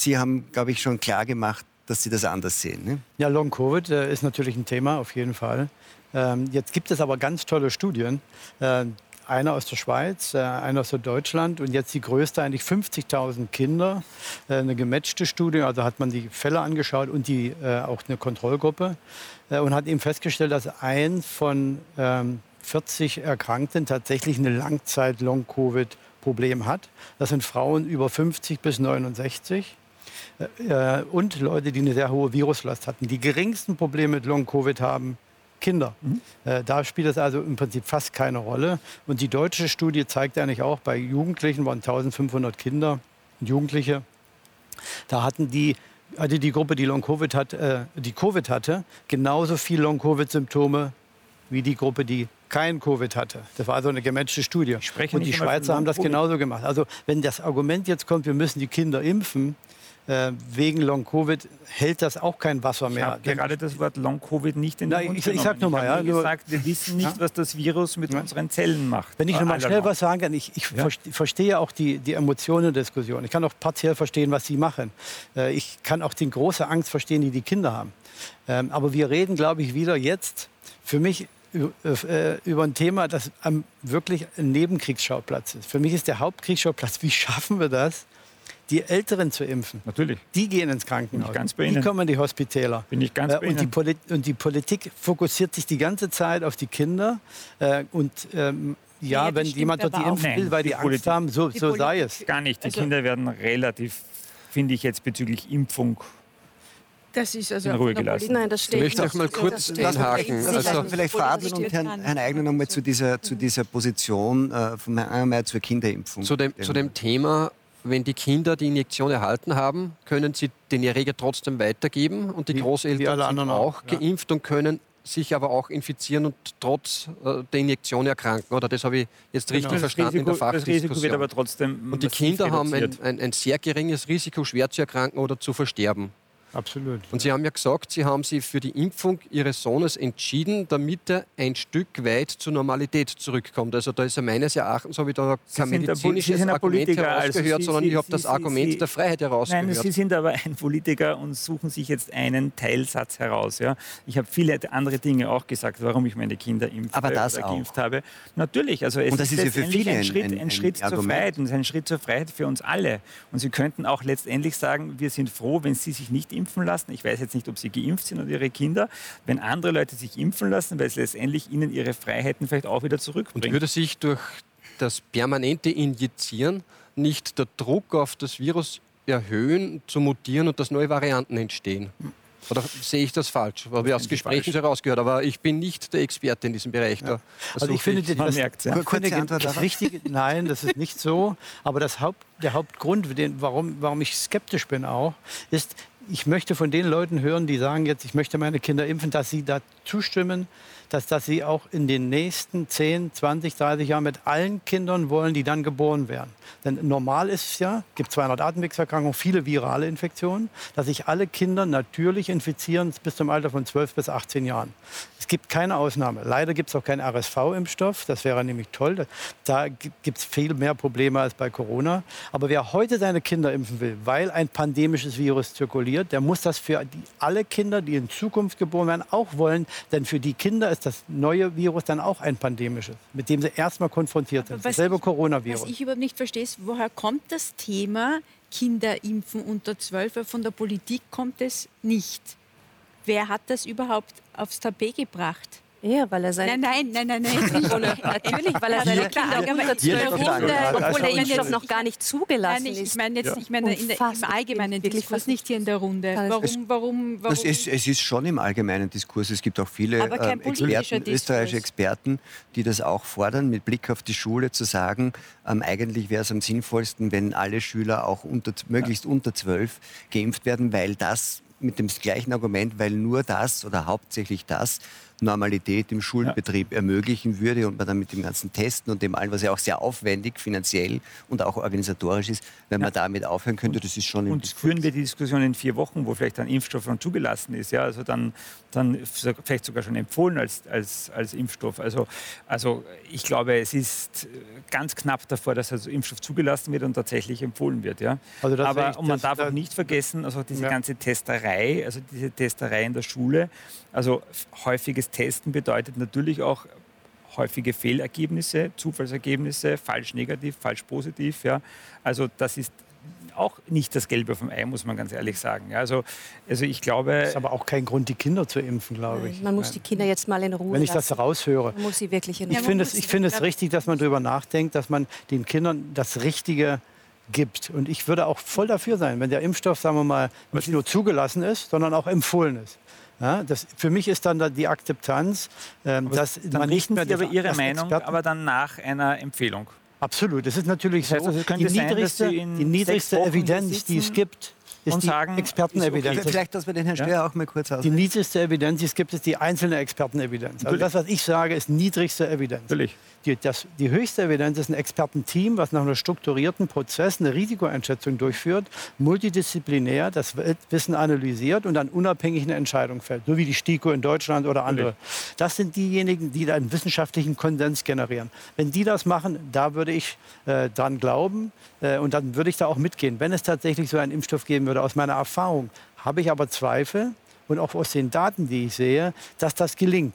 Sie haben, glaube ich, schon klar gemacht, dass Sie das anders sehen. Ne? Ja, Long Covid äh, ist natürlich ein Thema, auf jeden Fall. Ähm, jetzt gibt es aber ganz tolle Studien. Äh, einer aus der Schweiz, äh, einer aus Deutschland und jetzt die größte, eigentlich 50.000 Kinder. Äh, eine gematchte Studie, also hat man die Fälle angeschaut und die, äh, auch eine Kontrollgruppe äh, und hat eben festgestellt, dass ein von 40 ähm, Erkrankten tatsächlich eine Langzeit-Long-Covid-Problem hat. Das sind Frauen über 50 bis 69 äh, und Leute, die eine sehr hohe Viruslast hatten. Die geringsten Probleme mit Long-Covid haben Kinder. Mhm. Äh, da spielt es also im Prinzip fast keine Rolle. Und die deutsche Studie zeigt eigentlich auch, bei Jugendlichen waren 1500 Kinder und Jugendliche. Da hatten die hatte die Gruppe, die Long Covid hat, äh, die Covid hatte, genauso viel Long Covid Symptome wie die Gruppe, die kein Covid hatte. Das war also eine gematchte Studie. Und die Schweizer haben das genauso gemacht. Also wenn das Argument jetzt kommt, wir müssen die Kinder impfen, äh, wegen Long-Covid hält das auch kein Wasser mehr. Ich gerade das Wort Long-Covid nicht in den Mund ich, ich sag nur mal, ja, nur, gesagt, wir wissen nicht, ja? was das Virus mit ja? unseren Zellen macht. Wenn ich noch mal schnell was sagen kann, ich, ich ja? verstehe auch die, die Emotionen der Diskussion. Ich kann auch partiell verstehen, was Sie machen. Äh, ich kann auch die große Angst verstehen, die die Kinder haben. Ähm, aber wir reden, glaube ich, wieder jetzt für mich äh, über ein Thema, das wirklich ein Nebenkriegsschauplatz ist. Für mich ist der Hauptkriegsschauplatz, wie schaffen wir das, die Älteren zu impfen. Natürlich. Die gehen ins Krankenhaus. ganz bei Ihnen. Die kommen in die Hospitäler. Bin ich ganz äh, bei und, Ihnen. Die und die Politik fokussiert sich die ganze Zeit auf die Kinder. Äh, und ähm, ja, nee, wenn jemand dort die impfen will, weil die, die Angst Politik, haben, so, so sei es. Gar nicht. Die also, Kinder werden relativ, finde ich jetzt bezüglich Impfung das ist also in Ruhe gelassen. Nein, das steht. Ich möchte auch mal kurz einhaken. Also vielleicht Frau Adler und Herrn, Herrn Eigner noch mal zu dieser, zu dieser Position äh, von Herrn Eimer zur Kinderimpfung. Zu dem, zu dem Thema wenn die Kinder die Injektion erhalten haben, können sie den Erreger trotzdem weitergeben und die wie, Großeltern wie sind auch ja. geimpft und können sich aber auch infizieren und trotz äh, der Injektion erkranken. Oder das habe ich jetzt richtig genau. verstanden Risiko, in der Fachdiskussion. Das Risiko wird aber trotzdem Und die Kinder haben ein, ein, ein sehr geringes Risiko, schwer zu erkranken oder zu versterben. Absolut. Und Sie haben ja gesagt, Sie haben sich für die Impfung Ihres Sohnes entschieden, damit er ein Stück weit zur Normalität zurückkommt. Also da ist er meines Erachtens, habe ich da kein medizinisches Argument Politiker, herausgehört, also Sie, sondern Sie, ich habe das Argument Sie, der Freiheit herausgehört. Nein, Sie sind aber ein Politiker und suchen sich jetzt einen Teilsatz heraus. Ja? Ich habe viele andere Dinge auch gesagt, warum ich meine Kinder impfe aber das oder geimpft auch. habe. Natürlich, also es und das ist, ist ja für viele ein Schritt, ein, ein, ein Schritt zur Freiheit und ein Schritt zur Freiheit für uns alle. Und Sie könnten auch letztendlich sagen, wir sind froh, wenn Sie sich nicht impfen lassen. Ich weiß jetzt nicht, ob Sie geimpft sind oder Ihre Kinder. Wenn andere Leute sich impfen lassen, weil es letztendlich ihnen ihre Freiheiten vielleicht auch wieder zurückbringt. Und würde sich durch das permanente Injizieren nicht der Druck auf das Virus erhöhen, zu mutieren und dass neue Varianten entstehen? Oder sehe ich das falsch? Habe ich aus Gesprächen herausgehört, aber ich bin nicht der Experte in diesem Bereich. Ja. also ich finde, das, merkt, ja. Kurze Antwort das Richtige, nein, das ist nicht so. Aber das Haupt, der Hauptgrund, den, warum, warum ich skeptisch bin auch, ist, ich möchte von den Leuten hören, die sagen jetzt, ich möchte meine Kinder impfen, dass sie da zustimmen, dass, dass sie auch in den nächsten 10, 20, 30 Jahren mit allen Kindern wollen, die dann geboren werden. Denn normal ist es ja, gibt 200 Atemwegserkrankungen, viele virale Infektionen, dass sich alle Kinder natürlich infizieren bis zum Alter von 12 bis 18 Jahren. Es gibt keine Ausnahme. Leider gibt es auch keinen RSV-Impfstoff. Das wäre nämlich toll. Da gibt es viel mehr Probleme als bei Corona. Aber wer heute seine Kinder impfen will, weil ein pandemisches Virus zirkuliert, der muss das für die, alle Kinder, die in Zukunft geboren werden, auch wollen. Denn für die Kinder ist das neue Virus dann auch ein pandemisches, mit dem sie erstmal konfrontiert sind. Dasselbe Coronavirus. Was ich überhaupt nicht verstehe, ist, woher kommt das Thema Kinder impfen unter 12? Von der Politik kommt es nicht. Wer hat das überhaupt aufs Tapet gebracht? Ja, weil er seine. Nein, nein, nein, nein, nein. Natürlich, weil er seine Kinder unter zwölf Runde, obwohl der Impfstoff noch gar nicht zugelassen nein, ich, ist. Ich meine jetzt, ich meine in der, im allgemeinen Diskurs, nicht hier in der Runde. Warum, warum, warum? Ist, es ist schon im allgemeinen Diskurs. Es gibt auch viele äh, Experten, österreichische Experten, die das auch fordern, mit Blick auf die Schule zu sagen, ähm, eigentlich wäre es am sinnvollsten, wenn alle Schüler auch unter, möglichst ja. unter zwölf geimpft werden, weil das mit dem gleichen Argument, weil nur das oder hauptsächlich das Normalität im Schulbetrieb ja. ermöglichen würde und man dann mit dem ganzen Testen und dem allen, was ja auch sehr aufwendig finanziell und auch organisatorisch ist, wenn man damit aufhören könnte, das ist schon Und führen wir die Diskussion in vier Wochen, wo vielleicht ein Impfstoff schon zugelassen ist, ja, also dann, dann vielleicht sogar schon empfohlen als, als, als Impfstoff. Also, also ich glaube, es ist ganz knapp davor, dass also Impfstoff zugelassen wird und tatsächlich empfohlen wird. Ja. Also Aber und man darf auch nicht vergessen, also diese ja. ganze Testerei, also diese Testerei in der Schule, also häufiges Testen bedeutet natürlich auch häufige Fehlergebnisse, Zufallsergebnisse, falsch negativ, falsch positiv. Ja. Also das ist auch nicht das Gelbe vom Ei, muss man ganz ehrlich sagen. Also, also ich glaube... Das ist aber auch kein Grund, die Kinder zu impfen, glaube ich. Man muss die Kinder jetzt mal in Ruhe Wenn ich lassen. das raushöre. Man muss sie wirklich in Ruhe Ich finde es, find es richtig, dass man darüber nachdenkt, dass man den Kindern das Richtige gibt. Und ich würde auch voll dafür sein, wenn der Impfstoff, sagen wir mal, nicht nur zugelassen ist, sondern auch empfohlen ist. Ja, das, für mich ist dann die Akzeptanz, ähm, dass man nicht mehr... Sie aber Ihre Meinung, Experten aber dann nach einer Empfehlung. Absolut. Es ist natürlich das heißt, so, die niedrigste, sein, die niedrigste Evidenz, die es gibt, ist und sagen, Expertenevidenz. Okay. Vielleicht, dass wir den Herrn Steyer ja? auch mal kurz aus. Die niedrigste Evidenz, die es gibt, ist die einzelne Expertenevidenz. Also das, was ich sage, ist niedrigste Evidenz. Natürlich. Die, das, die höchste Evidenz ist ein Expertenteam, was nach einem strukturierten Prozess eine Risikoeinschätzung durchführt, multidisziplinär das Wissen analysiert und dann unabhängig eine Entscheidung fällt, so wie die STIKO in Deutschland oder andere. Das sind diejenigen, die einen wissenschaftlichen Konsens generieren. Wenn die das machen, da würde ich äh, dran glauben äh, und dann würde ich da auch mitgehen. Wenn es tatsächlich so einen Impfstoff geben würde, aus meiner Erfahrung, habe ich aber Zweifel und auch aus den Daten, die ich sehe, dass das gelingt.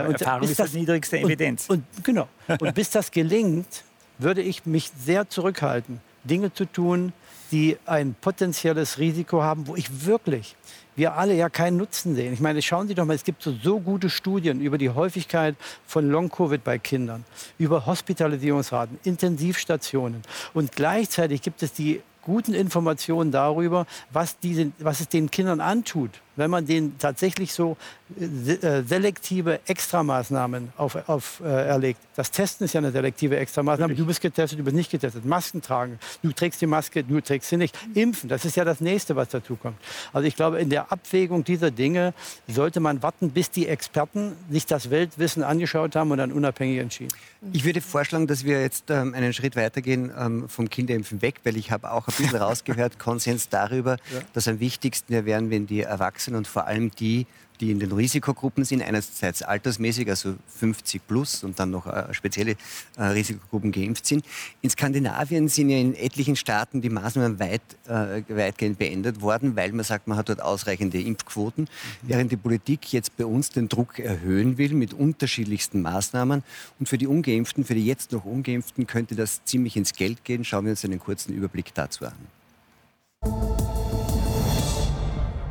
Und Erfahrung ist das, das niedrigste Evidenz. Und, und, genau. und bis das gelingt, würde ich mich sehr zurückhalten, Dinge zu tun, die ein potenzielles Risiko haben, wo ich wirklich, wir alle ja keinen Nutzen sehen. Ich meine, schauen Sie doch mal, es gibt so, so gute Studien über die Häufigkeit von Long-Covid bei Kindern, über Hospitalisierungsraten, Intensivstationen. Und gleichzeitig gibt es die guten Informationen darüber, was, diese, was es den Kindern antut, wenn man denen tatsächlich so äh, selektive Extramaßnahmen auf, auf, äh, erlegt. Das Testen ist ja eine selektive Extramaßnahme. Du bist getestet, du bist nicht getestet. Masken tragen, du trägst die Maske, du trägst sie nicht. Impfen, das ist ja das Nächste, was dazu kommt. Also ich glaube, in der Abwägung dieser Dinge sollte man warten, bis die Experten sich das Weltwissen angeschaut haben und dann unabhängig entschieden. Ich würde vorschlagen, dass wir jetzt ähm, einen Schritt weitergehen ähm, vom Kinderimpfen weg, weil ich habe auch ein bisschen rausgehört, Konsens darüber, ja. dass am wichtigsten wären, wenn die Erwachsenen und vor allem die, die in den Risikogruppen sind, einerseits altersmäßig, also 50 plus und dann noch äh, spezielle äh, Risikogruppen geimpft sind. In Skandinavien sind ja in etlichen Staaten die Maßnahmen weit, äh, weitgehend beendet worden, weil man sagt, man hat dort ausreichende Impfquoten, mhm. während die Politik jetzt bei uns den Druck erhöhen will mit unterschiedlichsten Maßnahmen. Und für die Ungeimpften, für die jetzt noch Ungeimpften könnte das ziemlich ins Geld gehen. Schauen wir uns einen kurzen Überblick dazu an.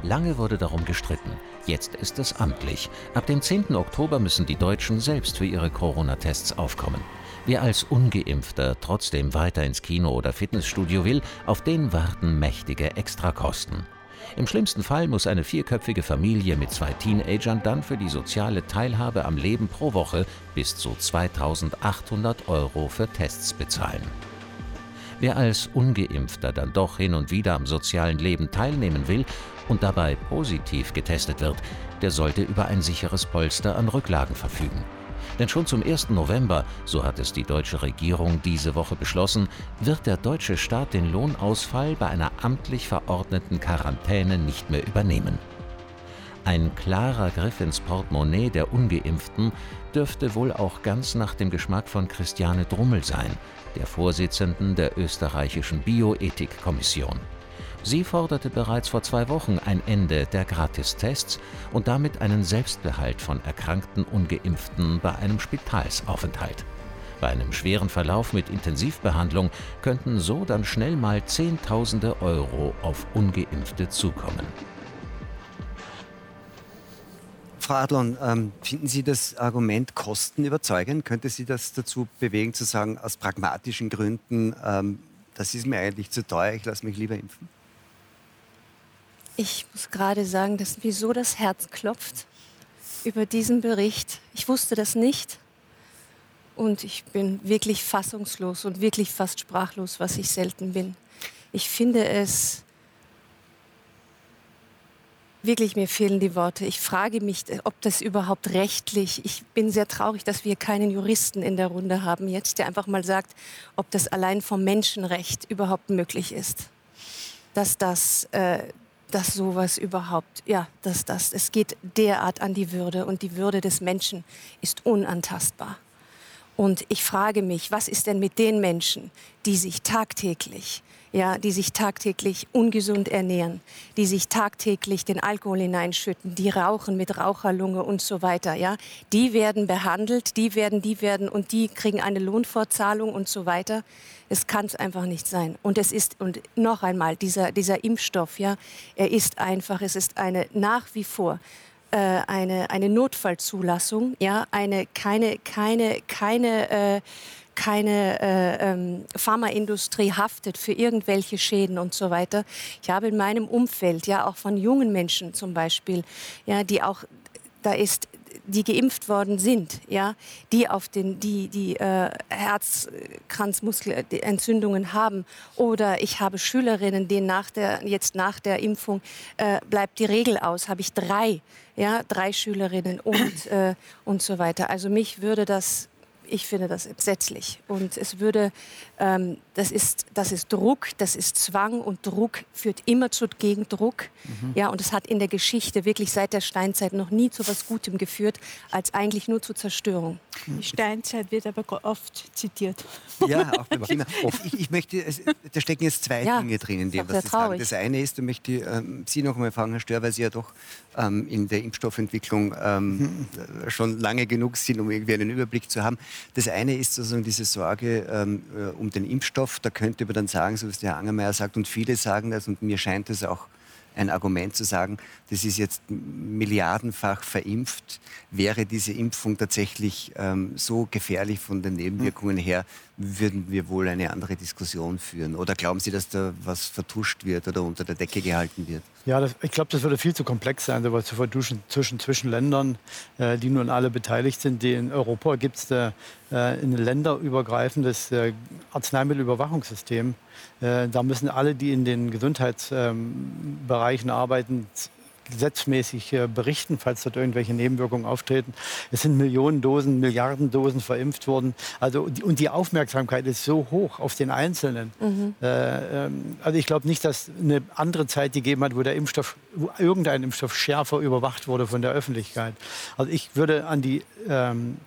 Lange wurde darum gestritten. Jetzt ist es amtlich. Ab dem 10. Oktober müssen die Deutschen selbst für ihre Corona-Tests aufkommen. Wer als ungeimpfter trotzdem weiter ins Kino oder Fitnessstudio will, auf den warten mächtige Extrakosten. Im schlimmsten Fall muss eine vierköpfige Familie mit zwei Teenagern dann für die soziale Teilhabe am Leben pro Woche bis zu 2800 Euro für Tests bezahlen. Wer als ungeimpfter dann doch hin und wieder am sozialen Leben teilnehmen will und dabei positiv getestet wird, der sollte über ein sicheres Polster an Rücklagen verfügen. Denn schon zum 1. November, so hat es die deutsche Regierung diese Woche beschlossen, wird der deutsche Staat den Lohnausfall bei einer amtlich verordneten Quarantäne nicht mehr übernehmen. Ein klarer Griff ins Portemonnaie der ungeimpften dürfte wohl auch ganz nach dem Geschmack von Christiane Drummel sein, der Vorsitzenden der österreichischen Bioethikkommission. Sie forderte bereits vor zwei Wochen ein Ende der Gratistests und damit einen Selbstbehalt von erkrankten Ungeimpften bei einem Spitalsaufenthalt. Bei einem schweren Verlauf mit Intensivbehandlung könnten so dann schnell mal Zehntausende Euro auf Ungeimpfte zukommen. Frau Adlon, ähm, finden Sie das Argument Kosten überzeugend? Könnte Sie das dazu bewegen, zu sagen, aus pragmatischen Gründen, ähm, das ist mir eigentlich zu teuer, ich lasse mich lieber impfen? Ich muss gerade sagen, dass mir so das Herz klopft über diesen Bericht. Ich wusste das nicht. Und ich bin wirklich fassungslos und wirklich fast sprachlos, was ich selten bin. Ich finde es wirklich, mir fehlen die Worte. Ich frage mich, ob das überhaupt rechtlich, ich bin sehr traurig, dass wir keinen Juristen in der Runde haben jetzt, der einfach mal sagt, ob das allein vom Menschenrecht überhaupt möglich ist. Dass das äh, dass sowas überhaupt, ja, dass das, es geht derart an die Würde und die Würde des Menschen ist unantastbar. Und ich frage mich, was ist denn mit den Menschen, die sich tagtäglich ja, die sich tagtäglich ungesund ernähren, die sich tagtäglich den Alkohol hineinschütten, die rauchen mit Raucherlunge und so weiter, ja, die werden behandelt, die werden, die werden und die kriegen eine Lohnfortzahlung und so weiter. Es kann es einfach nicht sein. Und es ist, und noch einmal, dieser, dieser Impfstoff, ja, er ist einfach, es ist eine nach wie vor äh, eine, eine Notfallzulassung, ja, eine, keine, keine, keine, äh, keine äh, ähm, Pharmaindustrie haftet für irgendwelche Schäden und so weiter. Ich habe in meinem Umfeld, ja auch von jungen Menschen zum Beispiel, ja, die auch, da ist die geimpft worden sind, ja, die auf den, die, die äh, Herzkranzmuskelentzündungen haben. Oder ich habe Schülerinnen, denen nach der, jetzt nach der Impfung äh, bleibt die Regel aus, habe ich drei, ja, drei Schülerinnen und, äh, und so weiter. Also mich würde das ich finde das entsetzlich. Und es würde, ähm, das, ist, das ist Druck, das ist Zwang und Druck führt immer zu Gegendruck. Mhm. Ja, und es hat in der Geschichte wirklich seit der Steinzeit noch nie zu was Gutem geführt, als eigentlich nur zu Zerstörung. Die Steinzeit wird aber oft zitiert. Ja, auch beim Klima. Ich, ich möchte, da stecken jetzt zwei ja, Dinge drin in dem, was Sie sagen. Das eine ist, da möchte ich ähm, Sie noch einmal fragen, Herr Stör, weil Sie ja doch ähm, in der Impfstoffentwicklung ähm, mhm. schon lange genug sind, um irgendwie einen Überblick zu haben. Das eine ist sozusagen diese Sorge ähm, äh, um den Impfstoff. Da könnte man dann sagen, so wie es der Angermeier sagt, und viele sagen das, und mir scheint es auch ein Argument zu sagen, das ist jetzt milliardenfach verimpft. Wäre diese Impfung tatsächlich ähm, so gefährlich von den Nebenwirkungen her, würden wir wohl eine andere Diskussion führen. Oder glauben Sie, dass da was vertuscht wird oder unter der Decke gehalten wird? Ja, das, ich glaube, das würde viel zu komplex sein, sowas zu verduschen zwischen, zwischen Ländern, äh, die nun alle beteiligt sind. Die in Europa gibt es äh, ein länderübergreifendes äh, Arzneimittelüberwachungssystem. Äh, da müssen alle, die in den Gesundheitsbereichen arbeiten, gesetzmäßig äh, berichten, falls dort irgendwelche Nebenwirkungen auftreten. Es sind Millionen Dosen, Milliarden Dosen verimpft worden. Also, und die Aufmerksamkeit ist so hoch auf den Einzelnen. Mhm. Äh, ähm, also ich glaube nicht, dass eine andere Zeit gegeben hat, wo der Impfstoff, wo irgendein Impfstoff schärfer überwacht wurde von der Öffentlichkeit. Also ich würde an die ähm,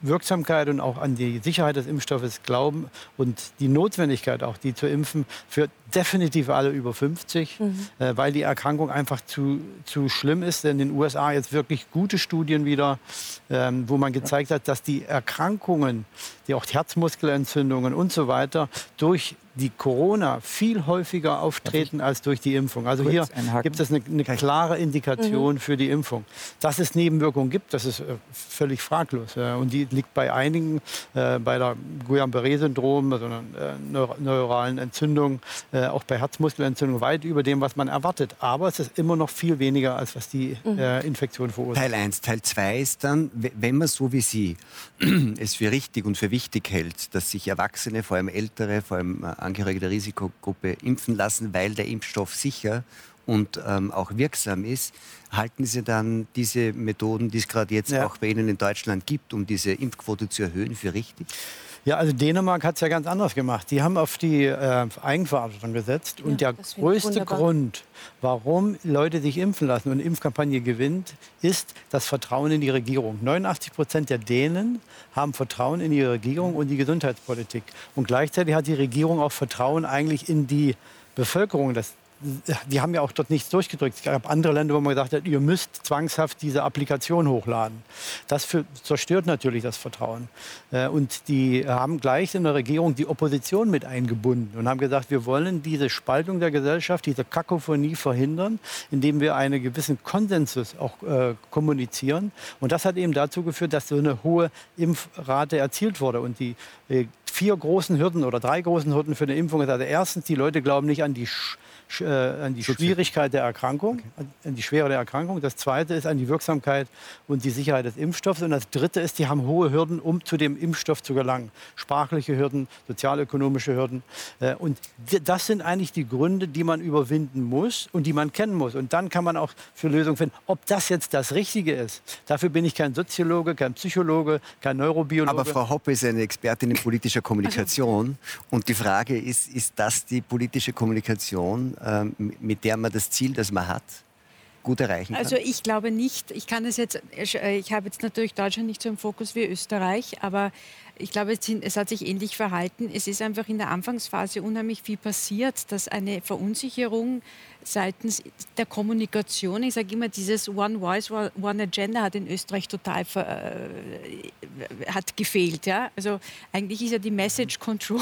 Wirksamkeit und auch an die Sicherheit des Impfstoffes glauben und die Notwendigkeit auch, die zu impfen, für definitiv alle über 50, mhm. äh, weil die Erkrankung einfach zu, zu schlimm ist. Denn in den USA jetzt wirklich gute Studien wieder, ähm, wo man gezeigt hat, dass die Erkrankungen, die auch Herzmuskelentzündungen und so weiter durch die Corona viel häufiger auftreten als durch die Impfung. Also hier gibt es eine, eine klare Indikation mhm. für die Impfung. Dass es Nebenwirkungen gibt, das ist äh, völlig fraglos. Und die liegt bei einigen, äh, bei der Guillain-Barré-Syndrom, also einer äh, neuralen Entzündung, äh, auch bei Herzmuskelentzündung, weit über dem, was man erwartet. Aber es ist immer noch viel weniger, als was die mhm. äh, Infektion verursacht. Teil 1. Teil 2 ist dann, wenn man so wie Sie es für richtig und für wichtig hält, dass sich Erwachsene, vor allem Ältere, vor allem äh, Angehörige der Risikogruppe impfen lassen, weil der Impfstoff sicher und ähm, auch wirksam ist, halten Sie dann diese Methoden, die es gerade jetzt ja. auch bei Ihnen in Deutschland gibt, um diese Impfquote zu erhöhen, für richtig? Ja, also Dänemark hat es ja ganz anders gemacht. Die haben auf die äh, Eigenverantwortung gesetzt. Und der größte. Grund, warum Leute sich impfen lassen und eine Impfkampagne gewinnt, ist das Vertrauen in die Regierung. 89 Prozent der Dänen haben Vertrauen in die Regierung und die Gesundheitspolitik. Und gleichzeitig hat die Regierung auch Vertrauen eigentlich in die Bevölkerung. Das die haben ja auch dort nichts durchgedrückt. Es gab andere Länder, wo man gesagt hat, ihr müsst zwangshaft diese Applikation hochladen. Das für, zerstört natürlich das Vertrauen. Äh, und die haben gleich in der Regierung die Opposition mit eingebunden und haben gesagt, wir wollen diese Spaltung der Gesellschaft, diese Kakophonie verhindern, indem wir einen gewissen Konsensus auch äh, kommunizieren. Und das hat eben dazu geführt, dass so eine hohe Impfrate erzielt wurde. Und die äh, vier großen Hürden oder drei großen Hürden für eine Impfung ist also erstens, die Leute glauben nicht an die Sch äh, an die Schwierigkeit der Erkrankung, okay. an die Schwere der Erkrankung. Das zweite ist an die Wirksamkeit und die Sicherheit des Impfstoffs. Und das dritte ist, die haben hohe Hürden, um zu dem Impfstoff zu gelangen. Sprachliche Hürden, sozialökonomische Hürden. Äh, und das sind eigentlich die Gründe, die man überwinden muss und die man kennen muss. Und dann kann man auch für Lösungen finden. Ob das jetzt das Richtige ist, dafür bin ich kein Soziologe, kein Psychologe, kein Neurobiologe. Aber Frau Hoppe ist eine Expertin in politischer Kommunikation. Und die Frage ist, ist das die politische Kommunikation, mit der man das Ziel, das man hat, gut erreichen kann? Also ich glaube nicht. Ich kann es jetzt, äh, ich habe jetzt natürlich Deutschland nicht so im Fokus wie Österreich, aber ich glaube, es hat sich ähnlich verhalten. Es ist einfach in der Anfangsphase unheimlich viel passiert, dass eine Verunsicherung seitens der Kommunikation, ich sage immer, dieses One Voice, One Agenda hat in Österreich total äh, hat gefehlt. Ja? Also eigentlich ist ja die Message Control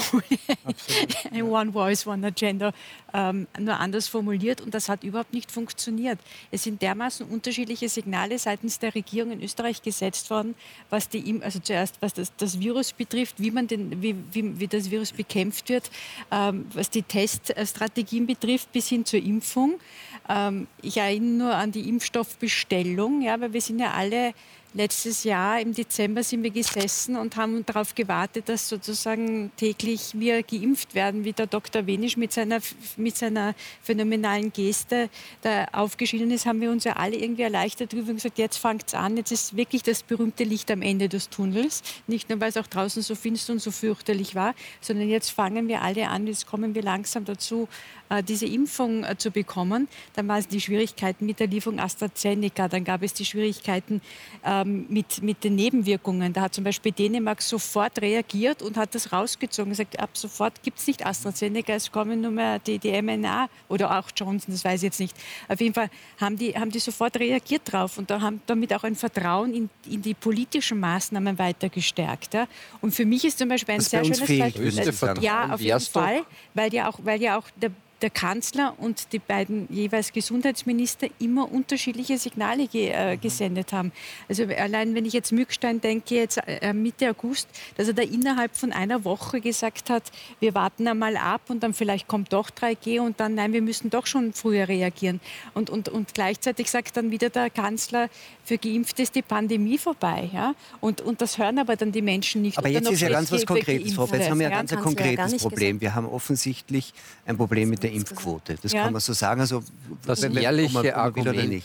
One Voice, One Agenda ähm, nur anders formuliert und das hat überhaupt nicht funktioniert. Es sind dermaßen unterschiedliche Signale seitens der Regierung in Österreich gesetzt worden, was die, also zuerst was das, das Virus betrifft, wie, man den, wie, wie, wie das Virus bekämpft wird, ähm, was die Teststrategien betrifft, bis hin zur Impfung. Ähm, ich erinnere nur an die Impfstoffbestellung, ja, weil wir sind ja alle letztes Jahr im Dezember sind wir gesessen und haben darauf gewartet, dass sozusagen täglich wir geimpft werden, wie der Dr. Wenisch mit seiner, mit seiner phänomenalen Geste da aufgeschieden ist, haben wir uns ja alle irgendwie erleichtert drüber und gesagt, jetzt fängt es an, jetzt ist wirklich das berühmte Licht am Ende des Tunnels. Nicht nur, weil es auch draußen so finster und so fürchterlich war, sondern jetzt fangen wir alle an, jetzt kommen wir langsam dazu, äh, diese Impfung äh, zu bekommen. Dann waren es die Schwierigkeiten mit der Lieferung AstraZeneca, dann gab es die Schwierigkeiten ähm, mit, mit den Nebenwirkungen. Da hat zum Beispiel Dänemark sofort reagiert und hat das rausgezogen. Gesagt, ab sofort gibt es nicht AstraZeneca, es kommen nur mehr die, die mRNA oder auch Johnson, das weiß ich jetzt nicht. Auf jeden Fall haben die, haben die sofort reagiert drauf und da haben damit auch ein Vertrauen in, in die politischen Maßnahmen weiter gestärkt. Ja. Und für mich ist zum Beispiel ein das sehr schönes Beispiel. Ja, auf jeden Fall, weil ja auch, weil ja auch der der Kanzler und die beiden jeweils Gesundheitsminister immer unterschiedliche Signale ge äh, mhm. gesendet haben. Also allein wenn ich jetzt Mückstein denke, jetzt äh, Mitte August, dass er da innerhalb von einer Woche gesagt hat, wir warten einmal ab und dann vielleicht kommt doch 3G und dann, nein, wir müssen doch schon früher reagieren. Und, und, und gleichzeitig sagt dann wieder der Kanzler, für Geimpfte ist die Pandemie vorbei. Ja? Und, und das hören aber dann die Menschen nicht. Aber jetzt ist ja ganz was Konkretes, Frau Jetzt haben wir ein ganz konkretes ja Problem. Wir haben offensichtlich ein Problem mit der Impfquote. Das ja. kann man so sagen. Also, das ehrliche Argument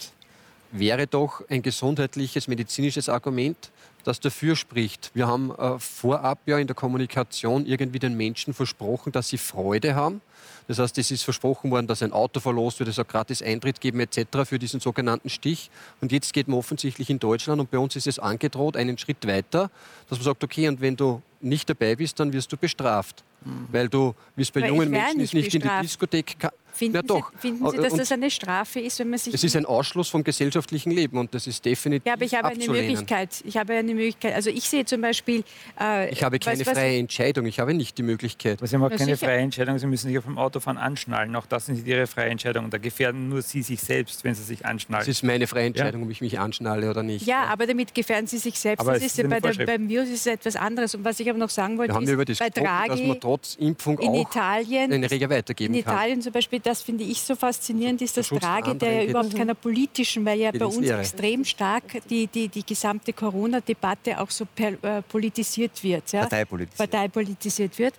wäre doch ein gesundheitliches, medizinisches Argument, das dafür spricht. Wir haben äh, vorab ja in der Kommunikation irgendwie den Menschen versprochen, dass sie Freude haben Das heißt, es ist versprochen worden, dass ein Auto verlost wird, es soll gratis Eintritt geben etc. für diesen sogenannten Stich. Und jetzt geht man offensichtlich in Deutschland und bei uns ist es angedroht, einen Schritt weiter, dass man sagt, okay, und wenn du nicht dabei bist, dann wirst du bestraft. Mhm. Weil du, wie es bei Aber jungen Menschen ist, nicht nicht in die bestraft. Diskothek. Finden, Ja, doch. Sie, finden Sie, dass Und- das eine Strafe ist, wenn man sich... Es ist ein Ausschluss vom gesellschaftlichen Leben und das ist definitiv ja, aber ich habe eine. Möglichkeit. Ich habe eine Möglichkeit. Also ich sehe zum Beispiel... Äh, Ich habe keine was- was- freie Entscheidung, ich habe nicht die Möglichkeit. Aber Sie haben auch Ja, keine sicher. freie Entscheidung, Sie müssen sich auf dem Autofahren anschnallen. Auch das sind Ihre freie Entscheidung. Und da gefährden nur Sie sich selbst, wenn Sie sich anschnallen. Es ist meine freie Entscheidung, ob ich mich anschnalle oder nicht. Ja, aber damit gefährden Sie sich selbst. Aber das es ist ist ja bei der, beim Virus ist es etwas anderes. Und was ich aber noch sagen wollte, Wir haben ja über ist, das bei gesprochen, dass man Draghi trotz Impfung in auch Italien eine Regel weitergeben In kann. Italien zum Beispiel, das finde ich so faszinierend, ist das Schutz der Draghi, der ja überhaupt keiner politischen, weil ja bei uns Leere. extrem stark die, die, die gesamte Corona-Debatte auch so per, äh, politisiert wird. Ja? Parteipolitisiert. Parteipolitisiert wird.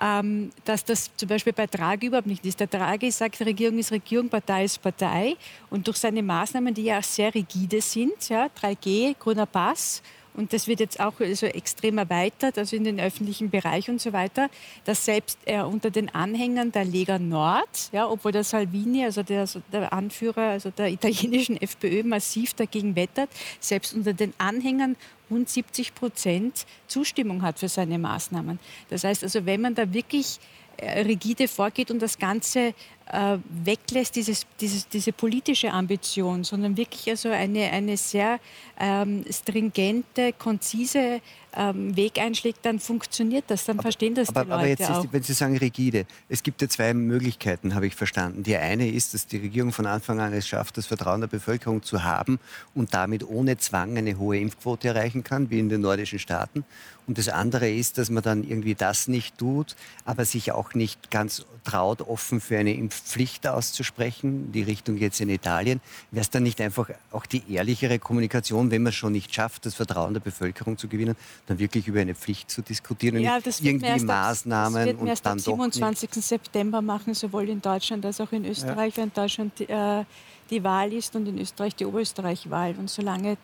Ähm, dass das zum Beispiel bei Draghi überhaupt nicht ist. Der Draghi sagt, Regierung ist Regierung, Partei ist Partei. Und durch seine Maßnahmen, die ja auch sehr rigide sind, ja, 3G, grüner Pass, und das wird jetzt auch also extrem erweitert, also in den öffentlichen Bereich und so weiter, dass selbst er unter den Anhängern der Lega Nord, ja, obwohl der Salvini, also der, der Anführer also der italienischen FPÖ, massiv dagegen wettert, selbst unter den Anhängern rund 70 Prozent Zustimmung hat für seine Maßnahmen. Das heißt also, wenn man da wirklich äh, rigide vorgeht und das Ganze äh, weglässt, dieses, dieses, diese politische Ambition, sondern wirklich also eine, eine sehr ähm, stringente, konzise ähm, Weg einschlägt, dann funktioniert das, dann verstehen das Aber, die Leute aber jetzt auch. ist, wenn Sie sagen rigide, es gibt ja zwei Möglichkeiten, habe ich verstanden. Die eine ist, dass die Regierung von Anfang an es schafft, das Vertrauen der Bevölkerung zu haben und damit ohne Zwang eine hohe Impfquote erreichen kann, wie in den nordischen Staaten. Und das andere ist, dass man dann irgendwie das nicht tut, aber sich auch nicht ganz traut, offen für eine Impfpflicht auszusprechen. Die Richtung jetzt in Italien. Wäre es dann nicht einfach auch die ehrlichere Kommunikation, wenn man es schon nicht schafft, das Vertrauen der Bevölkerung zu gewinnen, dann wirklich über eine Pflicht zu diskutieren und Ja, nicht das irgendwie Maßnahmen das wird und erst dann am doch nicht. 27. September machen, sowohl in Deutschland als auch in Österreich, weil in Deutschland äh, die Wahl ist und in Österreich die Oberösterreich-Wahl. Und solange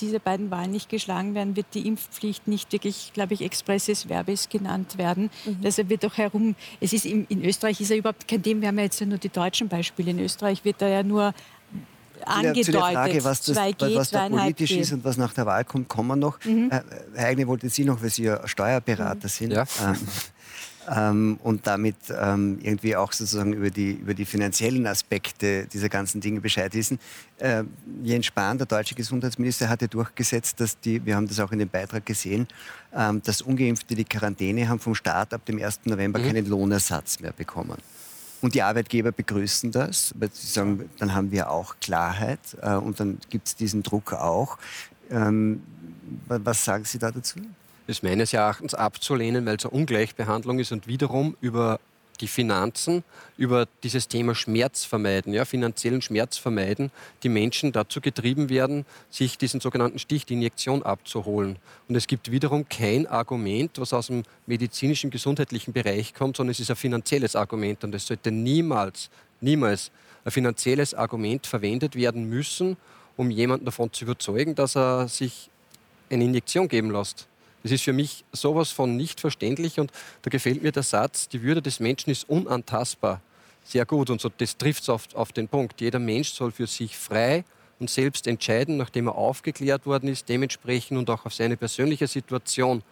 diese beiden Wahlen nicht geschlagen werden, wird die Impfpflicht nicht wirklich, glaube ich, expressis verbis genannt werden. Deshalb wird auch herum, es ist in, in Österreich ist ja überhaupt kein Thema, wir haben ja jetzt ja nur die deutschen Beispiele. In Österreich wird da ja nur angedeutet, Zu der Frage, was, das, 2G, was da 2,5G. politisch ist und was nach der Wahl kommt, kommen wir noch. Mhm. Äh, Herr Eigner wollte Sie noch, weil Sie ja Steuerberater sind. Ja. Ähm, ähm, und damit ähm, irgendwie auch sozusagen über die, über die finanziellen Aspekte dieser ganzen Dinge Bescheid wissen. Äh, Jens Spahn, der deutsche Gesundheitsminister, hatte durchgesetzt, dass die, wir haben das auch in dem Beitrag gesehen, ähm, dass Ungeimpfte die Quarantäne haben vom Staat ab dem 1. November keinen Lohnersatz mehr bekommen. Und die Arbeitgeber begrüßen das, weil sie sagen, dann haben wir auch Klarheit äh, und dann gibt es diesen Druck auch. Ähm, wa- was sagen Sie da dazu? Ist meines Erachtens abzulehnen, weil es eine Ungleichbehandlung ist und wiederum über die Finanzen, über dieses Thema Schmerz vermeiden, ja, finanziellen Schmerz vermeiden, die Menschen dazu getrieben werden, sich diesen sogenannten Stich, die Injektion abzuholen. Und es gibt wiederum kein Argument, was aus dem medizinischen, gesundheitlichen Bereich kommt, sondern es ist ein finanzielles Argument. Und es sollte niemals, niemals ein finanzielles Argument verwendet werden müssen, um jemanden davon zu überzeugen, dass er sich eine Injektion geben lässt. Das ist für mich sowas von nicht verständlich und da gefällt mir der Satz, die Würde des Menschen ist unantastbar. Sehr gut und so, das trifft es auf, auf den Punkt. Jeder Mensch soll für sich frei und selbst entscheiden, nachdem er aufgeklärt worden ist, dementsprechend und auch auf seine persönliche Situation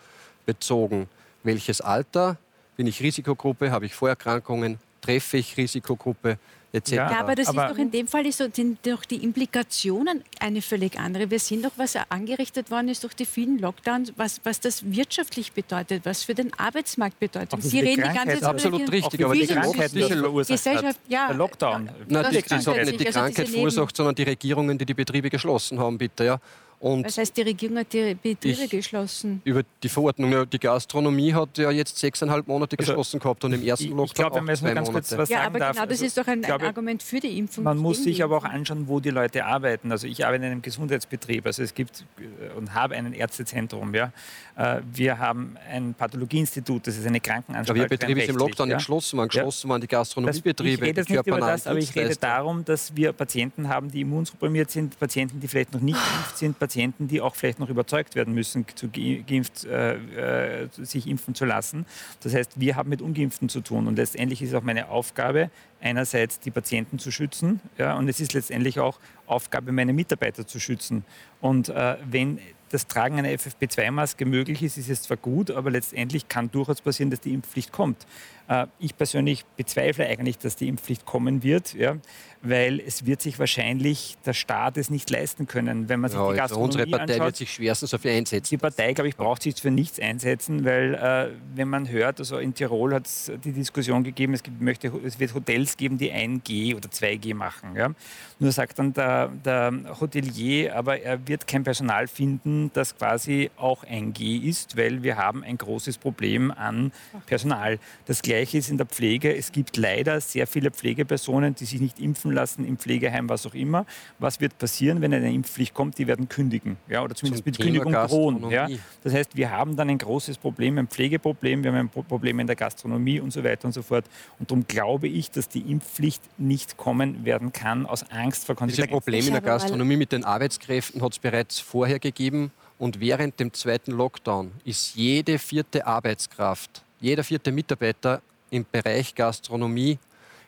bezogen. Welches Alter, bin ich Risikogruppe, habe ich Vorerkrankungen, treffe ich Risikogruppe etc. Ja, Ja, aber das Aber- ist doch in dem Fall ist doch die Implikationen eine völlig andere. Wir sehen doch, was angerichtet worden ist durch die vielen Lockdowns, was, was das wirtschaftlich bedeutet, was für den Arbeitsmarkt bedeutet. Sie reden die Krankheit- ganze Zeit Absolut über- richtig, aber die das diese verursacht Gesellschaft- ja. Der Lockdown. Nein, Das das, hat nicht die Krankheit verursacht, sondern die Regierungen, die die Betriebe geschlossen haben, bitte. Ja. Und Das heißt, die Regierung hat die Betriebe Ich- geschlossen. über die Verordnung, ja, die Gastronomie hat ja jetzt sechseinhalb Monate Also, geschlossen gehabt und im ersten Lockdown ich glaube, wenn man auch jetzt zwei ganz kurz Monate. was Ja, sagen aber darf. genau, das also ist doch ein, glaube, ein Argument für die Impfung. Man muss sich aber auch anschauen, wo die Leute arbeiten. Also ich arbeite in einem Gesundheitsbetrieb, also es gibt äh, und habe ein Ärztezentrum. Ja. Äh, Wir haben ein Pathologieinstitut, das ist eine Krankenanstalt. aber Ihr Betrieb ist im Lockdown ja. nicht geschlossen, waren Ja. geschlossen waren die Das, ich Gastronomiebetriebe, rede die jetzt nicht über das, aber ich rede darum, dass wir Patienten haben, die immunsupprimiert sind, Patienten, die vielleicht noch nicht geimpft sind, Patienten, die auch vielleicht noch überzeugt werden müssen, zu geimpft, äh, äh, sich impfen zu lassen. Das heißt, wir haben mit Ungeimpften zu tun. Und letztendlich ist es auch meine Aufgabe, einerseits die Patienten zu schützen ja, und es ist letztendlich auch Aufgabe, meine Mitarbeiter zu schützen. Und äh, wenn das Tragen einer FFP2-Maske möglich ist, ist es zwar gut, aber letztendlich kann durchaus passieren, dass die Impfpflicht kommt. Äh, ich persönlich bezweifle eigentlich, dass die Impfpflicht kommen wird, ja, weil es wird sich wahrscheinlich der Staat es nicht leisten können, wenn man sich ja, die Gastronomie Unsere Partei anschaut. wird sich schwerstens dafür einsetzen. Die Partei, glaube ich, braucht sich für nichts einsetzen, weil äh, wenn man hört, also in Tirol hat es die Diskussion gegeben, es, gibt, möchte, es wird Hotels geben, die 1G oder 2G machen. Ja. Nur sagt dann der, der Hotelier, aber er wird kein Personal finden, das quasi auch 1G ist, weil wir haben ein großes Problem an Personal. Das Gleiche ist in der Pflege. Es gibt leider sehr viele Pflegepersonen, die sich nicht impfen lassen im Pflegeheim, was auch immer. Was wird passieren, wenn eine Impfpflicht kommt? Die werden kündigen, ja, oder zumindest Zum mit Thema Kündigung drohen. Ja. Das heißt, wir haben dann ein großes Problem, ein Pflegeproblem, wir haben ein Pro- Problem in der Gastronomie und so weiter und so fort. Und darum glaube ich, dass die Impfpflicht nicht kommen werden kann aus Angst vor Diese Konsequenzen. Probleme in der Gastronomie mit den Arbeitskräften hat es bereits vorher gegeben. Und während dem zweiten Lockdown ist jede vierte Arbeitskraft, jeder vierte Mitarbeiter im Bereich Gastronomie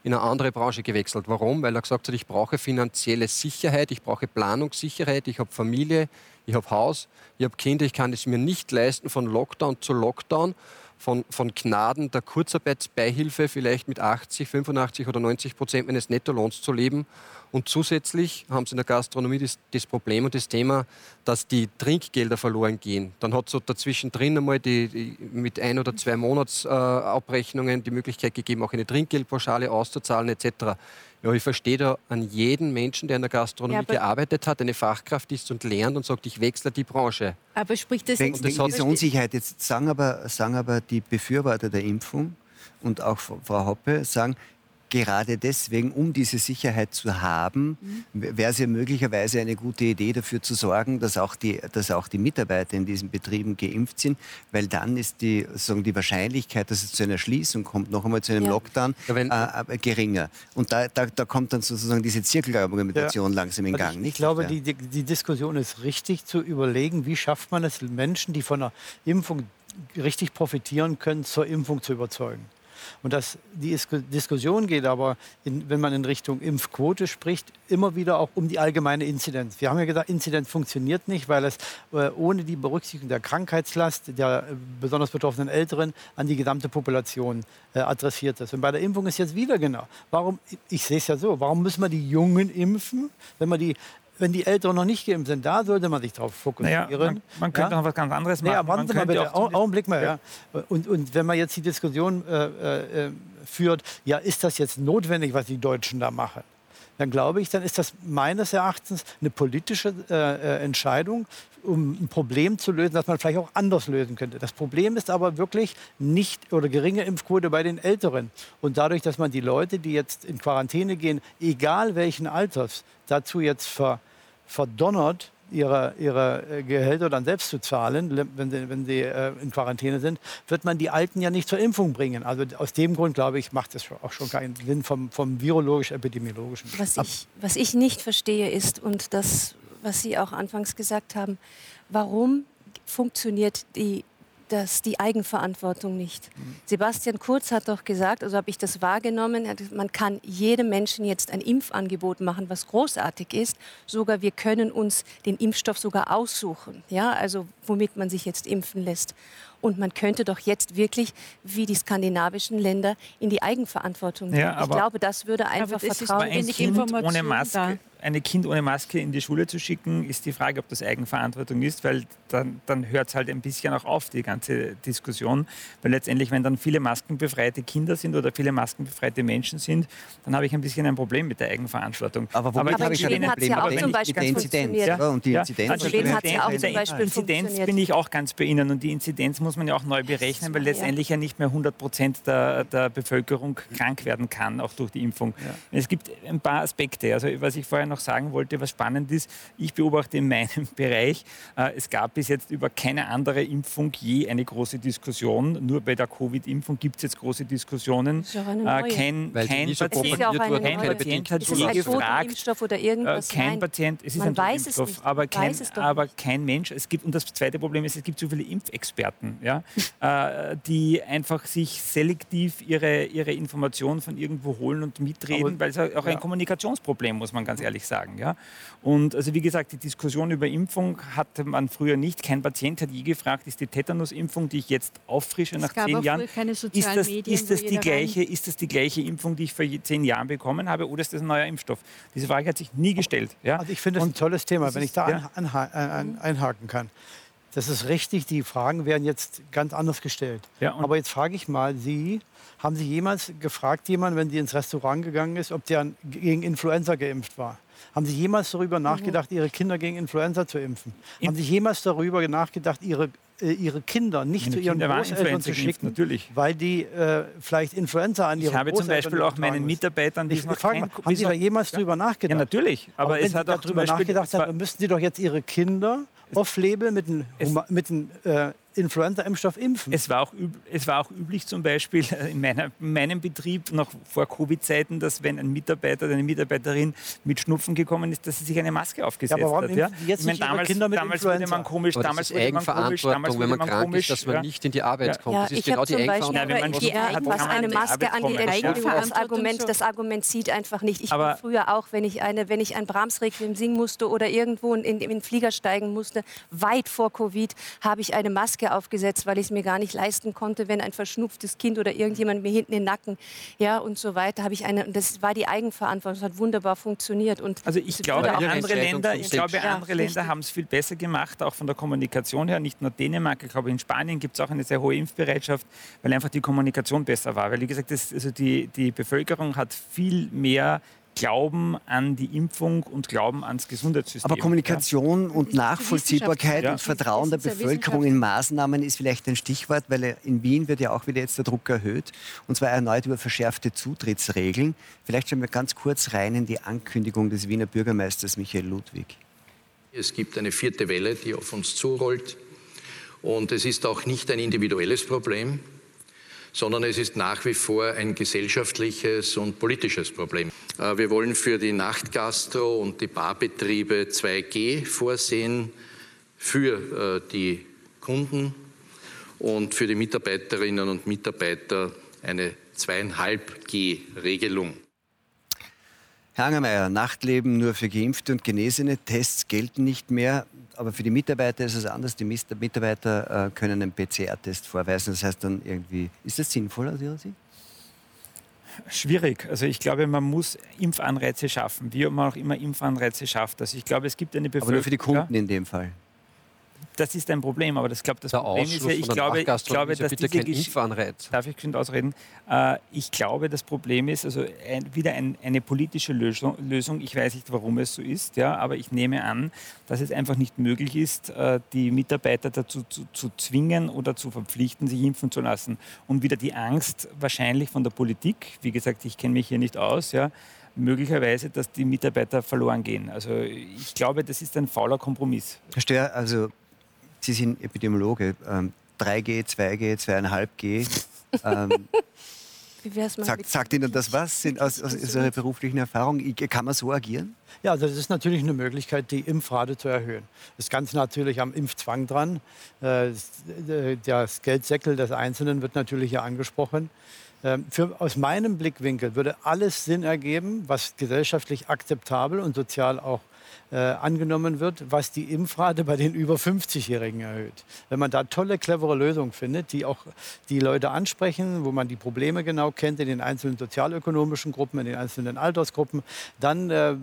in eine andere Branche gewechselt. Warum? Weil er gesagt hat, ich brauche finanzielle Sicherheit, ich brauche Planungssicherheit, ich habe Familie, ich habe Haus, ich habe Kinder, ich kann es mir nicht leisten, von Lockdown zu Lockdown, von, von Gnaden der Kurzarbeitsbeihilfe vielleicht mit 80, 85 oder 90 Prozent meines Nettolohns zu leben. Und zusätzlich haben sie in der Gastronomie das, das Problem und das Thema, dass die Trinkgelder verloren gehen. Dann hat es so dazwischen drin einmal die, die, mit ein oder zwei Monatsabrechnungen äh, Abrechnungen die Möglichkeit gegeben, auch eine Trinkgeldpauschale auszuzahlen etc. Ja, ich verstehe da an jeden Menschen, der in der Gastronomie Ja, gearbeitet hat, eine Fachkraft ist und lernt und sagt, ich wechsle die Branche. Aber spricht das Wegen, jetzt wegen hat- dieser Unsicherheit. Jetzt sagen aber, sagen aber die Befürworter der Impfung und auch Frau Hoppe sagen, gerade deswegen, um diese Sicherheit zu haben, wäre es ja möglicherweise eine gute Idee, dafür zu sorgen, dass auch, die, dass auch die Mitarbeiter in diesen Betrieben geimpft sind, weil dann ist die, sagen, die Wahrscheinlichkeit, dass es zu einer Schließung kommt, noch einmal zu einem Ja. Lockdown, Ja, wenn- äh, äh, geringer. Und da, da, da kommt dann sozusagen diese Zirkelargumentation langsam in Also Gang. ich, nicht? ich glaube, Ja. die, die, die Diskussion ist richtig zu überlegen, wie schafft man es, Menschen, die von einer Impfung richtig profitieren können, zur Impfung zu überzeugen. Und das, die Is- Diskussion geht aber, in, wenn man in Richtung Impfquote spricht, immer wieder auch um die allgemeine Inzidenz. Wir haben ja gesagt, Inzidenz funktioniert nicht, weil es äh, ohne die Berücksichtigung der Krankheitslast der äh, besonders betroffenen Älteren an die gesamte Population äh, adressiert ist. Und bei der Impfung ist jetzt wieder genau. Warum, ich sehe es ja so, warum müssen wir die Jungen impfen, wenn man die wenn die Älteren noch nicht geimpft sind, da sollte man sich darauf Naja, fokussieren. man, man könnte Ja? noch was ganz anderes machen. Naja, warten Sie mal bitte, Augenblick mal. Ja. Und, und wenn man jetzt die Diskussion äh, äh, äh, führt, ja, ist das jetzt notwendig, was die Deutschen da machen? Dann glaube ich, dann ist das meines Erachtens eine politische äh, äh, Entscheidung, um ein Problem zu lösen, das man vielleicht auch anders lösen könnte. Das Problem ist aber wirklich nicht oder geringe Impfquote bei den Älteren. Und dadurch, dass man die Leute, die jetzt in Quarantäne gehen, egal welchen Alters, dazu jetzt ver, verdonnert, ihre, ihre äh, Gehälter dann selbst zu zahlen, le- wenn sie, wenn sie äh, in Quarantäne sind, wird man die Alten ja nicht zur Impfung bringen. Also aus dem Grund, glaube ich, macht es auch schon keinen Sinn vom, vom virologisch-epidemiologischen. Was ich, was ich nicht verstehe ist, und das, was Sie auch anfangs gesagt haben, warum funktioniert die, das, die Eigenverantwortung nicht? Sebastian Kurz hat doch gesagt, also habe ich das wahrgenommen, man kann jedem Menschen jetzt ein Impfangebot machen, was großartig ist. Sogar wir können uns den Impfstoff sogar aussuchen, ja, also womit man sich jetzt impfen lässt. Und man könnte doch jetzt wirklich, wie die skandinavischen Länder, in die Eigenverantwortung gehen. Ja, ich glaube, das würde einfach Vertrauen ein wenig kind, ohne Maske, da. eine Kind ohne Maske in die Schule zu schicken, ist die Frage, ob das Eigenverantwortung ist, weil dann, dann hört es halt ein bisschen auch auf, die ganze Diskussion. Weil letztendlich, wenn dann viele maskenbefreite Kinder sind oder viele maskenbefreite Menschen sind, dann habe ich ein bisschen ein Problem mit der Eigenverantwortung. Aber womit Aber habe ich in ein Problem? ja auch Aber zum Beispiel mit der Inzidenz. Ja, und die Ja, Inzidenz also In Schweden hat's ja auch zum Beispiel Inzidenz bin ich auch ganz bei Ihnen und die Inzidenz muss man ja auch neu berechnen, weil ja. letztendlich ja nicht mehr 100 Prozent der, der Bevölkerung krank werden kann, auch durch die Impfung. Es gibt ein paar Aspekte. Also was ich vorher noch sagen wollte, was spannend ist, ich beobachte in meinem Bereich, äh, es gab bis jetzt über keine andere Impfung je eine große Diskussion. Nur bei der Covid-Impfung gibt es jetzt große Diskussionen. Das ist auch eine neue. Äh, kein, Weil kein Patient, ja kein Patient hat je gefragt, äh, kein. Patient, es ist ein Impfstoff, nicht. aber, kein, aber kein Mensch. Es gibt, und das zweite Problem ist, es gibt so viele Impfexperten, ja, äh, die einfach sich selektiv ihre, ihre Informationen von irgendwo holen und mitreden, Aber- weil es auch ein Kommunikationsproblem, muss man ganz ehrlich sagen. Ja. Und also wie gesagt, die Diskussion über Impfung hatte man früher nicht. Kein Patient hat je gefragt, ist die Tetanusimpfung, die ich jetzt auffrische nach Es gab zehn auch Jahren, ist das, Medien, ist, das die gleiche, ist das die gleiche Impfung, die ich vor zehn Jahren bekommen habe, oder ist das ein neuer Impfstoff? Diese Frage hat sich nie gestellt. Ja? Also ich finde das ein Und tolles Thema, wenn ich da ja. an, anha- an, einhaken kann. Das ist richtig, die Fragen werden jetzt ganz anders gestellt. Ja, Aber jetzt frage ich mal Sie, haben Sie jemals gefragt, jemanden, wenn Sie ins Restaurant gegangen ist, ob der gegen Influenza geimpft war? Haben Sie jemals darüber nachgedacht, Ihre Kinder gegen Influenza zu impfen? In- haben Sie jemals darüber nachgedacht, Ihre, äh, Ihre Kinder nicht Meine zu Ihren Kinder Großeltern zu geimpft, schicken, natürlich. weil die äh, vielleicht Influenza an ihre Ich habe zum Beispiel auch meinen? Mitarbeitern, die Ich noch frage kein- mal, haben Sie da jemals Ja. drüber nachgedacht? Ja, natürlich. Aber, wenn es Sie hat auch zum darüber nachgedacht dann müssten Sie doch jetzt Ihre Kinder off-label mit einem mit einem, äh, Influenza-Impfstoff impfen. Es war, auch üb, es war auch üblich zum Beispiel äh, in, meiner, in meinem Betrieb noch vor Covid-Zeiten, dass wenn ein Mitarbeiter oder eine Mitarbeiterin mit Schnupfen gekommen ist, dass sie sich eine Maske aufgesetzt warum hat. Ja? die jetzt Ich meine, damals, Kinder mit damals wurde man komisch, Aber damals wurde man komisch, damals Eigenverantwortung, wurde wenn man man krank komisch. ist, dass man ja. nicht in die Arbeit Ja. kommt. Ja, das ist ich genau habe die zum Beispiel Ja, wenn man Eigenverantwortung. die, hat, was eine die Maske. Entschuldigung, das Eigenverantwortung das Argument zieht einfach nicht. Ich Aber- bin früher auch, wenn ich, eine, wenn ich ein Brahms-Requiem singen musste oder irgendwo in, in, in den Flieger steigen musste, weit vor Covid, habe ich eine Maske aufgesetzt, weil ich es mir gar nicht leisten konnte, wenn ein verschnupftes Kind oder irgendjemand mir hinten den Nacken, ja und so weiter, habe ich eine, und das war die Eigenverantwortung, das hat wunderbar funktioniert. Und Also ich glaube, auch- andere Länder, ich glaube, Ja, andere Länder haben es viel besser gemacht, auch von der Kommunikation her. Nicht nur Dänemark, ich glaube, in Spanien gibt es auch eine sehr hohe Impfbereitschaft, weil einfach die Kommunikation besser war. Weil, wie gesagt, das, also die, die Bevölkerung hat viel mehr Glauben an die Impfung und Glauben ans Gesundheitssystem. Aber Kommunikation und Nachvollziehbarkeit Ja. und Vertrauen der ja Bevölkerung in Maßnahmen ist vielleicht ein Stichwort, weil in Wien wird ja auch wieder jetzt der Druck erhöht und zwar erneut über verschärfte Zutrittsregeln. Vielleicht schauen wir ganz kurz rein in die Ankündigung des Wiener Bürgermeisters Michael Ludwig. Es gibt eine vierte Welle, die auf uns zurollt. Und es ist auch nicht ein individuelles Problem, sondern es ist nach wie vor ein gesellschaftliches und politisches Problem. Äh, Wir wollen für die Nachtgastro und die Barbetriebe 2G vorsehen, für äh, die Kunden und für die Mitarbeiterinnen und Mitarbeiter eine 2,5G-Regelung. Herr Angermeier, Nachtleben nur für Geimpfte und Genesene, Tests gelten nicht mehr. Aber für die Mitarbeiter ist es anders. Die Mitarbeiter äh, können einen PCR-Test vorweisen. Das heißt dann irgendwie, ist das sinnvoll aus Ihrer Sicht? Schwierig. Also ich glaube, man muss Impfanreize schaffen, wie man auch immer Impfanreize schafft. Also ich glaube, es gibt eine Bevölkerung. Aber nur für die Kunden in dem Fall. Das ist ein Problem, aber das, glaub, das Der Problem ist Ausschluss ja, ich glaube, ich glaube, ist dass bitte diese kein Impfanreiz. Darf ich geschwind ausreden? Äh, ich glaube, das Problem ist also ein, wieder ein, eine politische Lösung, Lösung. Ich weiß nicht, warum es so ist, ja, aber ich nehme an, dass es einfach nicht möglich ist, äh, die Mitarbeiter dazu zu, zu zwingen oder zu verpflichten, sich impfen zu lassen. Und wieder die Angst wahrscheinlich von der Politik, wie gesagt, ich kenne mich hier nicht aus, ja, möglicherweise, dass die Mitarbeiter verloren gehen. Also ich glaube, das ist ein fauler Kompromiss. Herr Stör, also Sie sind Epidemiologe. Ähm, 3G, 2G, 2,5G. Ähm, Wie wär's mal sagt, sagt Ihnen das was sind aus, aus, aus Ihrer beruflichen Erfahrung? Kann man so agieren? Ja, also das ist natürlich eine Möglichkeit, die Impfrate zu erhöhen. Das ist ganz natürlich am Impfzwang dran. Das- äh, Das Geldsäckel des Einzelnen wird natürlich hier angesprochen. Ähm, Für, aus meinem Blickwinkel würde alles Sinn ergeben, was gesellschaftlich akzeptabel und sozial auch äh, angenommen wird, was die Impfrate bei den über 50-Jährigen erhöht. Wenn man da tolle, clevere Lösungen findet, die auch die Leute ansprechen, wo man die Probleme genau kennt in den einzelnen sozialökonomischen Gruppen, in den einzelnen Altersgruppen, dann äh,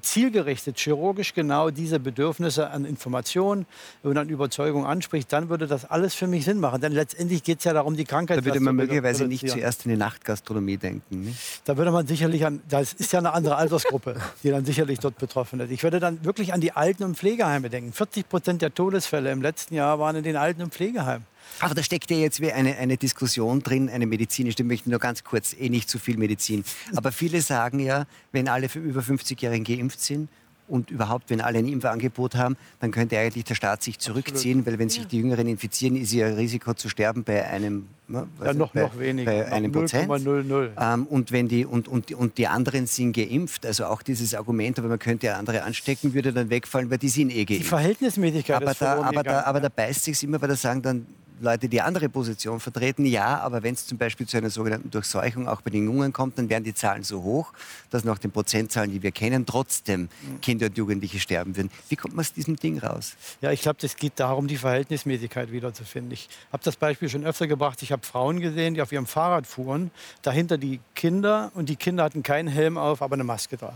zielgerichtet, chirurgisch genau diese Bedürfnisse an Information und an Überzeugung anspricht, dann würde das alles für mich Sinn machen. Denn letztendlich geht es ja darum, die Krankheit Da würde man zu möglicherweise nicht zuerst in die Nachtgastronomie denken. Nicht? Da würde man sicherlich an, das ist ja eine andere Altersgruppe, die dann sicherlich dort betroffen ist. Ich würde dann wirklich an die Alten- und Pflegeheime denken. 40 Prozent der Todesfälle im letzten Jahr waren in den Alten- und Pflegeheimen. Aber da steckt ja jetzt wie eine, eine Diskussion drin, eine medizinische, ich möchte nur ganz kurz, eh nicht zu viel Medizin. Aber viele sagen ja, wenn alle über 50-Jährigen geimpft sind, und überhaupt, wenn alle ein Impfangebot haben, dann könnte eigentlich der Staat sich zurückziehen, Absolut. weil wenn sich die Jüngeren infizieren, ist ihr Risiko zu sterben bei einem, ne, ja, noch, bei, noch weniger, bei einem Prozent. 0,00. Ähm, und, wenn die, und, und, und die anderen sind geimpft, also auch dieses Argument, aber man könnte ja andere anstecken, würde dann wegfallen, weil die sind eh geimpft. Die Verhältnismäßigkeit aber ist da, aber, da, aber da beißt sich immer, weil da sagen dann Leute, die andere Position vertreten, ja, aber wenn es zum Beispiel zu einer sogenannten Durchseuchung auch bei den Jungen kommt, dann werden die Zahlen so hoch, dass nach den Prozentzahlen, die wir kennen, trotzdem Kinder und Jugendliche sterben würden. Wie kommt man aus diesem Ding raus? Ja, ich glaube, es geht darum, die Verhältnismäßigkeit wiederzufinden. Ich habe das Beispiel schon öfter gebracht. Ich habe Frauen gesehen, die auf ihrem Fahrrad fuhren, dahinter die Kinder und die Kinder hatten keinen Helm auf, aber eine Maske drauf.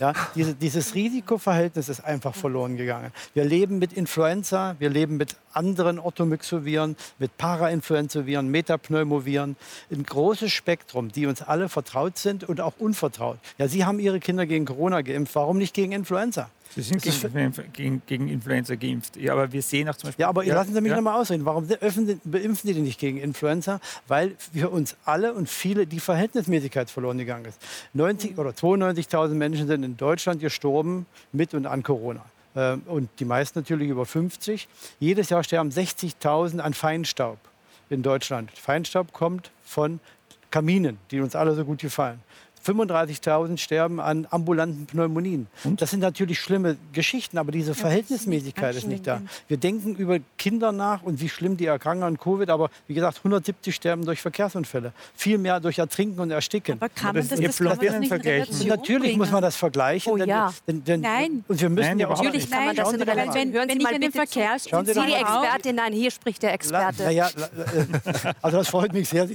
Ja, diese, dieses Risikoverhältnis ist einfach verloren gegangen. Wir leben mit Influenza, wir leben mit anderen Orthomyxoviren, mit Parainfluenzoviren, Metapneumoviren. Ein großes Spektrum, die uns alle vertraut sind und auch unvertraut. Ja, Sie haben Ihre Kinder gegen Corona geimpft, warum nicht gegen Influenza? Sie sind gegen, gegen, gegen, Influenza geimpft. Ja, aber wir sehen auch zum Beispiel. Ja, aber ja, lassen Sie mich ja. noch mal ausreden. Warum öffnen, beimpfen Sie denn nicht gegen Influenza? Weil für uns alle und viele die Verhältnismäßigkeit verloren gegangen ist. 90 oder 92.000 Menschen sind in Deutschland gestorben mit und an Corona. Ähm, und die meisten natürlich über 50. Jedes Jahr sterben 60.000 an Feinstaub in Deutschland. Feinstaub kommt von Kaminen, die uns alle so gut gefallen. 35.000 sterben an ambulanten Pneumonien. Und? Das sind natürlich schlimme Geschichten, aber diese Verhältnismäßigkeit ist nicht da. Wir denken über Kinder nach und wie schlimm die erkranken an Covid, aber wie gesagt, 170 sterben durch Verkehrsunfälle, viel mehr durch Ertrinken und Ersticken. Aber kann man das, das, das, kann man vergleichen? Natürlich bringen. muss man das vergleichen. Oh, ja. denn, denn, nein. Und wir müssen nein, ja auch natürlich kann man das in Relation. Wenn, wenn ich in den Verkehr Sie, die Expertin, nein, hier spricht der Experte. La, ja, äh, also das freut mich sehr.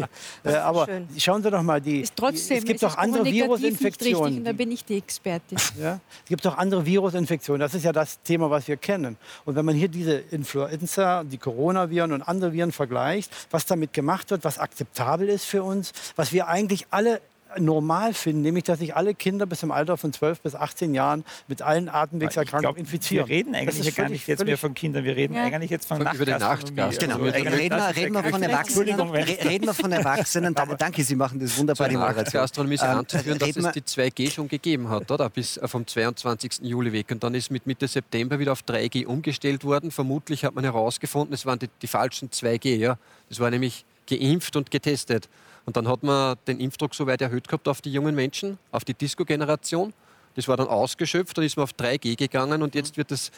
Äh, aber Schön. schauen Sie doch mal, die, trotzdem, es gibt doch andere Virusinfektionen. da bin ich die Expertin. Ja? Es gibt auch andere Virusinfektionen. Das ist ja das Thema, was wir kennen. Und wenn man hier diese Influenza, die Coronaviren und andere Viren vergleicht, was damit gemacht wird, was akzeptabel ist für uns, was wir eigentlich alle normal finden, nämlich dass sich alle Kinder bis im Alter von 12 bis 18 Jahren mit allen Atemwegserkrankungen glaub, infizieren. Wir reden eigentlich ja gar nicht jetzt mehr von Kindern, wir reden ja. eigentlich jetzt von Über den Nachtgast. Genau. Also reden, wir, reden wir von Erwachsenen. Reden wir von Erwachsenen. Danke, Sie machen das wunderbar, die Moderation. Gastronomie ist ähm, anzuführen, dass es die 2G schon gegeben hat, oder? Bis äh, vom 22. Juli weg. Und dann ist mit Mitte September wieder auf 3G umgestellt worden. Vermutlich hat man herausgefunden, es waren die, die falschen 2G. Ja? Das war nämlich geimpft und getestet. Und dann hat man den Impfdruck so weit erhöht gehabt auf die jungen Menschen, auf die Disco-Generation. Das war dann ausgeschöpft, dann ist man auf 3G gegangen und jetzt wird das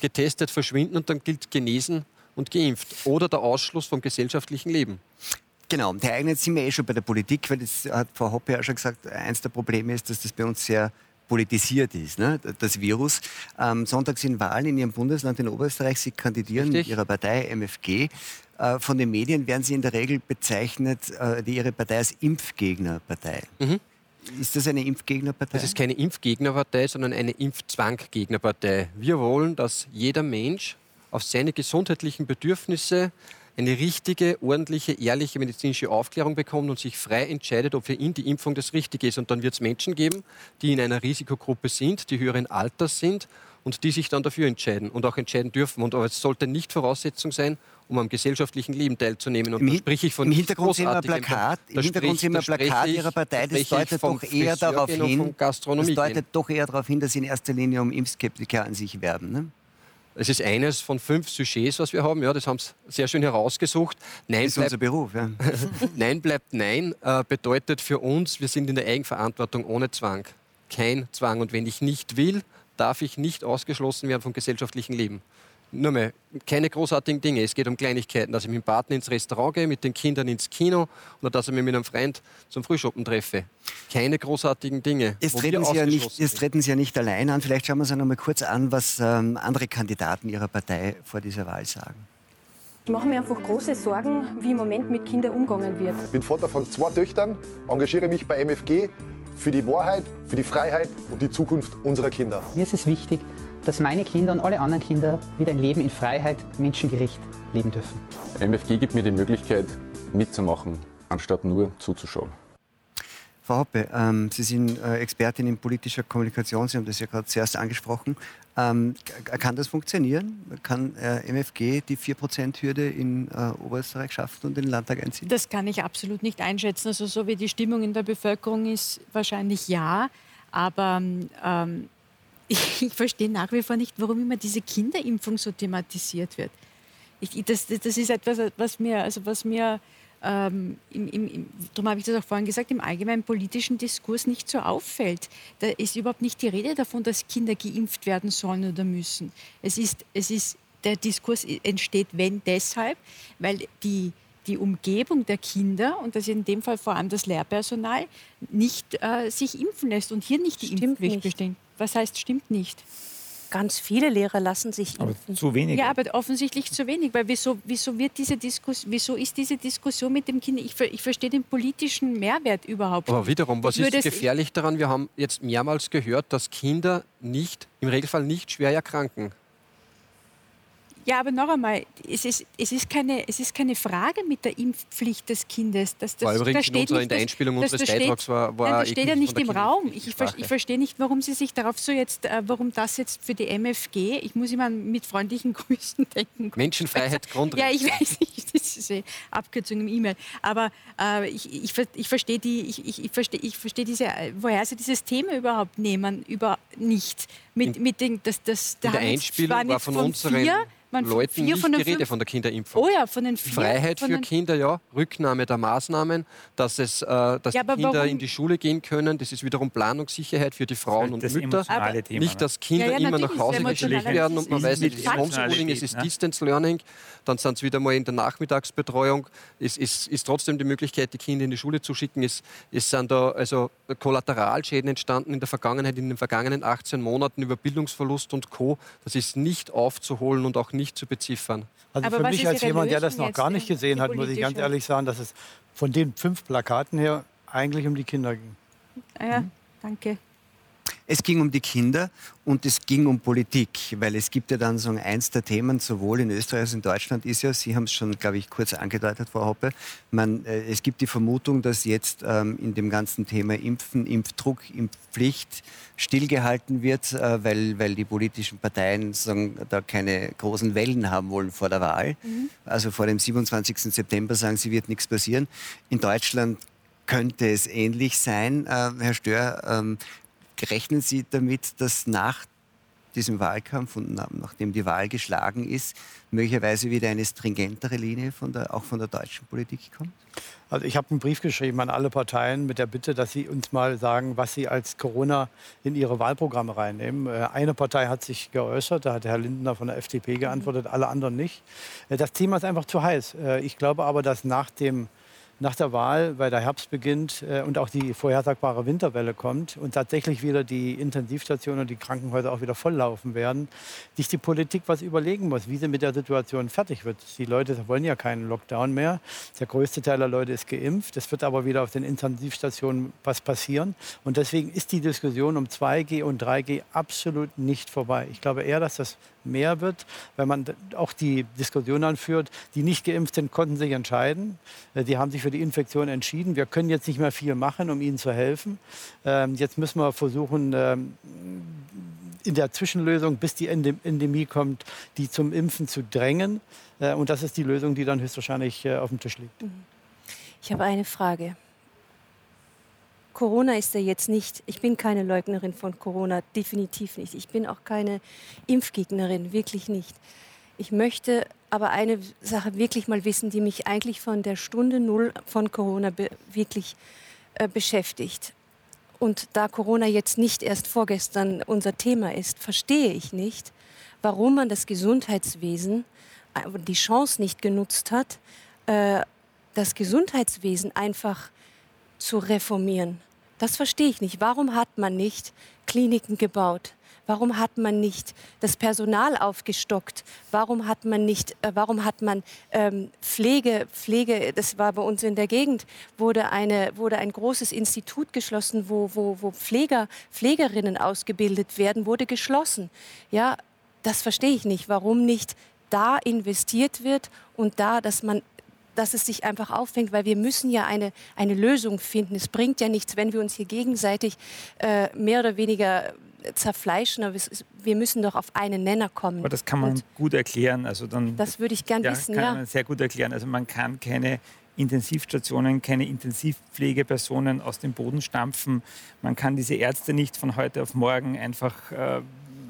getestet, verschwinden und dann gilt genesen und geimpft. Oder der Ausschluss vom gesellschaftlichen Leben. Genau, der eignet sind wir eh schon bei der Politik, weil das hat Frau Hoppe ja schon gesagt, eins der Probleme ist, dass das bei uns sehr politisiert ist, ne? das Virus. Am Sonntag sind Wahlen in Ihrem Bundesland in Oberösterreich. Sie kandidieren Richtig. mit Ihrer Partei MFG. Äh, von den Medien werden Sie in der Regel bezeichnet, äh, die Ihre Partei als Impfgegnerpartei. Mhm. Ist das eine Impfgegnerpartei? Das ist keine Impfgegnerpartei, sondern eine Impfzwanggegnerpartei. Wir wollen, dass jeder Mensch auf seine gesundheitlichen Bedürfnisse eine richtige, ordentliche, ehrliche medizinische Aufklärung bekommt und sich frei entscheidet, ob für ihn die Impfung das Richtige ist. Und dann wird es Menschen geben, die in einer Risikogruppe sind, die höheren Alters sind und die sich dann dafür entscheiden und auch entscheiden dürfen. Und aber es sollte nicht Voraussetzung sein, um am gesellschaftlichen Leben teilzunehmen. Und Im, sprich ich von Im Hintergrund sehen wir Plakat, im Hintergrund sehen wir Plakat Ihrer Partei, das deutet doch eher darauf hin, das deutet doch eher darauf hin, dass Sie in erster Linie um Impfskeptiker an sich werben. Ne? Es ist eines von fünf Sujets, was wir haben. Ja, das haben sie sehr schön herausgesucht. Nein das ist bleibt, unser Beruf. Ja. nein bleibt Nein äh, bedeutet für uns, wir sind in der Eigenverantwortung ohne Zwang. Kein Zwang. Und wenn ich nicht will, darf ich nicht ausgeschlossen werden vom gesellschaftlichen Leben. Nur mehr, keine großartigen Dinge. Es geht um Kleinigkeiten, dass ich mit dem Partner ins Restaurant gehe, mit den Kindern ins Kino oder dass ich mich mit einem Freund zum Frühschoppen treffe. Keine großartigen Dinge. Jetzt treten, Sie ja nicht, jetzt treten Sie ja nicht allein an. Vielleicht schauen wir uns noch mal kurz an, was ähm, andere Kandidaten Ihrer Partei vor dieser Wahl sagen. Ich mache mir einfach große Sorgen, wie im Moment mit Kindern umgegangen wird. Ich bin Vater von zwei Töchtern, engagiere mich bei MFG für die Wahrheit, für die Freiheit und die Zukunft unserer Kinder. Mir ist es wichtig, dass meine Kinder und alle anderen Kinder wieder ein Leben in Freiheit, menschengerecht leben dürfen. MFG gibt mir die Möglichkeit, mitzumachen, anstatt nur zuzuschauen. Frau Hoppe, ähm, Sie sind äh, Expertin in politischer Kommunikation. Sie haben das ja gerade zuerst angesprochen. Ähm, kann das funktionieren? Kann äh, MFG die 4%-Hürde in äh, Oberösterreich schaffen und in den Landtag einziehen? Das kann ich absolut nicht einschätzen. Also so wie die Stimmung in der Bevölkerung ist, wahrscheinlich ja. Aber ähm, ich, ich, verstehe nach wie vor nicht, warum immer diese Kinderimpfung so thematisiert wird. Ich, das, das, ist etwas, was mir, also was mir ähm, im, im, darum habe ich das auch vorhin gesagt, im allgemeinen politischen Diskurs nicht so auffällt. Da ist überhaupt nicht die Rede davon, dass Kinder geimpft werden sollen oder müssen. Es ist, es ist, der Diskurs entsteht, wenn deshalb, weil die, die Umgebung der Kinder, und das ist in dem Fall vor allem das Lehrpersonal, nicht äh, sich impfen lässt und hier nicht die stimmt Impfpflicht besteht. Was heißt, stimmt nicht? Ganz viele Lehrer lassen sich impfen. Aber zu wenig. Ja, aber offensichtlich zu wenig, weil wieso, wieso, wird diese Diskussion, wieso ist diese Diskussion mit dem Kind, ich, ich verstehe den politischen Mehrwert überhaupt nicht. Aber wiederum, was ist gefährlich daran? Wir haben jetzt mehrmals gehört, dass Kinder nicht, im Regelfall nicht schwer erkranken. Ja, aber noch einmal, es ist, es ist, keine, es ist keine Frage mit der Impfpflicht des Kindes. Das, das, war übrigens in, unserer, in der Einspielung das, unseres Beitrags war, war nein, das steht ja nicht im Raum. Ich, ich, verstehe nicht, warum Sie sich darauf so jetzt, äh, warum das jetzt für die MFG, ich muss immer mit freundlichen Grüßen denken. Menschenfreiheit, Grundrechte. Ja, ich weiß nicht, das ist eine Abkürzung im E-Mail. Aber äh, ich, ich, ich verstehe die, ich, ich, verstehe, ich verstehe diese, woher Sie dieses Thema überhaupt nehmen, über nicht. Mit, in, mit den, das, das, in der Einspielung war von unseren vier, man Leuten nicht die Rede von der Kinderimpfung. Oh ja, von den vier, Freiheit für Kinder, ja. Rücknahme der Maßnahmen, dass, es, äh, dass ja, die Kinder warum? in die Schule gehen können. Das ist wiederum Planungssicherheit für die Frauen und Mütter. Thema, nicht, dass Kinder ja, ja, immer nach Hause geschickt werden und man weiß nicht, es ist Homeschooling, es ist? Distance Learning. Dann sind sie wieder mal in der Nachmittagsbetreuung. Es ist, ist trotzdem die Möglichkeit, die Kinder in die Schule zu schicken. Es, es sind da also Kollateralschäden entstanden in der Vergangenheit, in den vergangenen 18 Monaten über Bildungsverlust und Co. Das ist nicht aufzuholen und auch nicht zu beziffern. Also Aber für mich als jemand, der das noch gar nicht gesehen hat, muss ich ganz ehrlich sagen, dass es von den fünf Plakaten her eigentlich um die Kinder ging. Ah ja, danke. Es ging um die Kinder und es ging um Politik, weil es gibt ja dann so eins der Themen, sowohl in Österreich als auch in Deutschland, ist ja, Sie haben es schon, glaube ich, kurz angedeutet, Frau Hoppe, man, äh, es gibt die Vermutung, dass jetzt ähm, in dem ganzen Thema Impfen, Impfdruck, Impfpflicht stillgehalten wird, äh, weil, weil die politischen Parteien sagen, da keine großen Wellen haben wollen vor der Wahl. Mhm. Also vor dem 27. September sagen sie, wird nichts passieren. In Deutschland könnte es ähnlich sein, äh, Herr Stör. Ähm, Rechnen Sie damit, dass nach diesem Wahlkampf und nachdem die Wahl geschlagen ist, möglicherweise wieder eine stringentere Linie von der, auch von der deutschen Politik kommt? Also ich habe einen Brief geschrieben an alle Parteien mit der Bitte, dass sie uns mal sagen, was sie als Corona in ihre Wahlprogramme reinnehmen. Äh, eine Partei hat sich geäußert, da hat Herr Lindner von der FDP geantwortet, alle anderen nicht. Äh, das Thema ist einfach zu heiß. Äh, ich glaube aber, dass nach dem nach der Wahl, weil der Herbst beginnt äh, und auch die vorhersagbare Winterwelle kommt und tatsächlich wieder die Intensivstationen und die Krankenhäuser auch wieder volllaufen werden, sich die Politik was überlegen muss, wie sie mit der Situation fertig wird. Die Leute wollen ja keinen Lockdown mehr. Der größte Teil der Leute ist geimpft. Es wird aber wieder auf den Intensivstationen was passieren. Und deswegen ist die Diskussion um 2G und 3G absolut nicht vorbei. Ich glaube eher, dass das mehr wird, weil man auch die Diskussion anführt, die nicht geimpft sind, konnten sich entscheiden. Äh, die haben sich für die Infektion entschieden. Wir können jetzt nicht mehr viel machen, um ihnen zu helfen. Ähm, jetzt müssen wir versuchen, ähm, in der Zwischenlösung, bis die Endemie kommt, die zum Impfen zu drängen. Äh, und das ist die Lösung, die dann höchstwahrscheinlich äh, auf dem Tisch liegt. Mhm. Ich habe eine Frage. Corona ist ja jetzt nicht, ich bin keine Leugnerin von Corona, definitiv nicht. Ich bin auch keine Impfgegnerin, wirklich nicht. Ich möchte aber eine Sache wirklich mal wissen, die mich eigentlich von der Stunde Null von Corona wirklich äh, beschäftigt. Und da Corona jetzt nicht erst vorgestern unser Thema ist, verstehe ich nicht, warum man das Gesundheitswesen äh, die Chance nicht genutzt hat, äh, das Gesundheitswesen einfach zu reformieren. Das verstehe ich nicht. Warum hat man nicht Kliniken gebaut? Warum hat man nicht das Personal aufgestockt? Warum hat man nicht, äh, warum hat man ähm, Pflege, Pflege, das war bei uns in der Gegend, wurde, eine, wurde ein großes Institut geschlossen, wo, wo, wo Pfleger, Pflegerinnen ausgebildet werden, wurde geschlossen. Ja, das verstehe ich nicht. Warum nicht da investiert wird und da, dass man dass es sich einfach auffängt, weil wir müssen ja eine, eine Lösung finden. Es bringt ja nichts, wenn wir uns hier gegenseitig äh, mehr oder weniger zerfleischen, aber es, wir müssen doch auf einen Nenner kommen. Aber das kann man Und gut erklären. Also dann, das würde ich gern ja, wissen, kann ja. man sehr gut erklären. Also man kann keine Intensivstationen, keine Intensivpflegepersonen aus dem Boden stampfen. Man kann diese Ärzte nicht von heute auf morgen einfach, äh,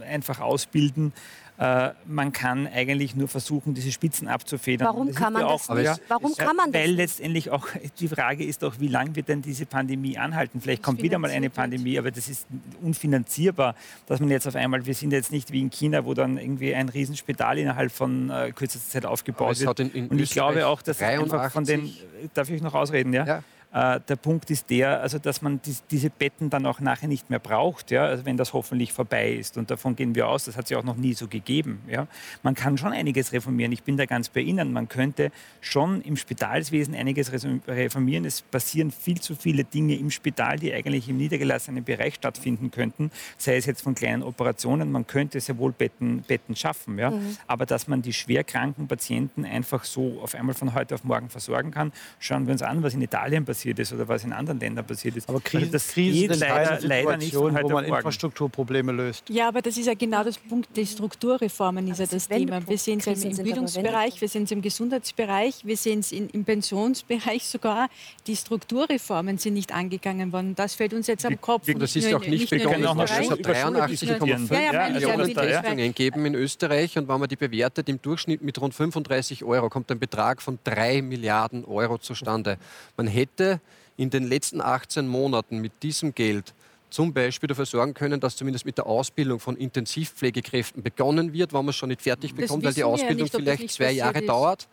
einfach ausbilden. Äh, man kann eigentlich nur versuchen, diese Spitzen abzufedern. Warum Das kann man ja das auch- nicht? ja, Warum kann man das Weil nicht? letztendlich auch die Frage ist doch, wie lange wird denn diese Pandemie anhalten? Vielleicht kommt wieder mal eine. Pandemie, aber das ist unfinanzierbar, dass man jetzt auf einmal, wir sind jetzt nicht wie in China, wo dann irgendwie ein Riesenspital innerhalb von äh, kürzester Zeit aufgebaut wird. hat in- in Und ich glaube auch, dass es einfach von den, 83 darf ich noch ausreden, ja? Ja. Äh, der Punkt ist der, also dass man dies, diese Betten dann auch nachher nicht mehr braucht, ja? also wenn das hoffentlich vorbei ist. Und davon gehen wir aus, das hat es ja auch noch nie so gegeben. Ja? Man kann schon einiges reformieren. Ich bin da ganz bei Ihnen. Man könnte schon im Spitalswesen einiges reformieren. Es passieren viel zu viele Dinge im Spital, die eigentlich im niedergelassenen Bereich stattfinden könnten. Sei es jetzt von kleinen Operationen, man könnte sehr wohl Betten, Betten schaffen. Ja? Aber dass man die schwerkranken Patienten einfach so auf einmal von heute auf morgen versorgen kann, schauen wir uns an, was in Italien passiert ist oder was in anderen Ländern passiert ist. Aber Krisen, also das Krisen geht leider, leider nicht von heute wo man. Infrastrukturprobleme löst. Ja, aber das ist ja genau das Punkt. Die Strukturreformen ist ja das Thema. Wir sehen es ja im Bildungsbereich, wir sehen es im Gesundheitsbereich, wir sehen es im Pensionsbereich sogar. Die Strukturreformen sind nicht angegangen worden. Das fällt uns jetzt am Kopf. wir- Das Nicht ist auch nicht in begonnen. Es hat Österreich. über Schule 83,5 Ja, ja, meine ich ja, Millionen Testungen geben in Österreich und wenn man die bewertet im Durchschnitt mit rund 35 Euro, kommt ein Betrag von 3 Milliarden Euro zustande. Man hätte in den letzten 18 Monaten mit diesem Geld zum Beispiel dafür sorgen können, dass zumindest mit der Ausbildung von Intensivpflegekräften begonnen wird, wenn man es schon nicht fertig bekommt, weil die wir ja Ausbildung nicht, vielleicht zwei Jahre ist. dauert.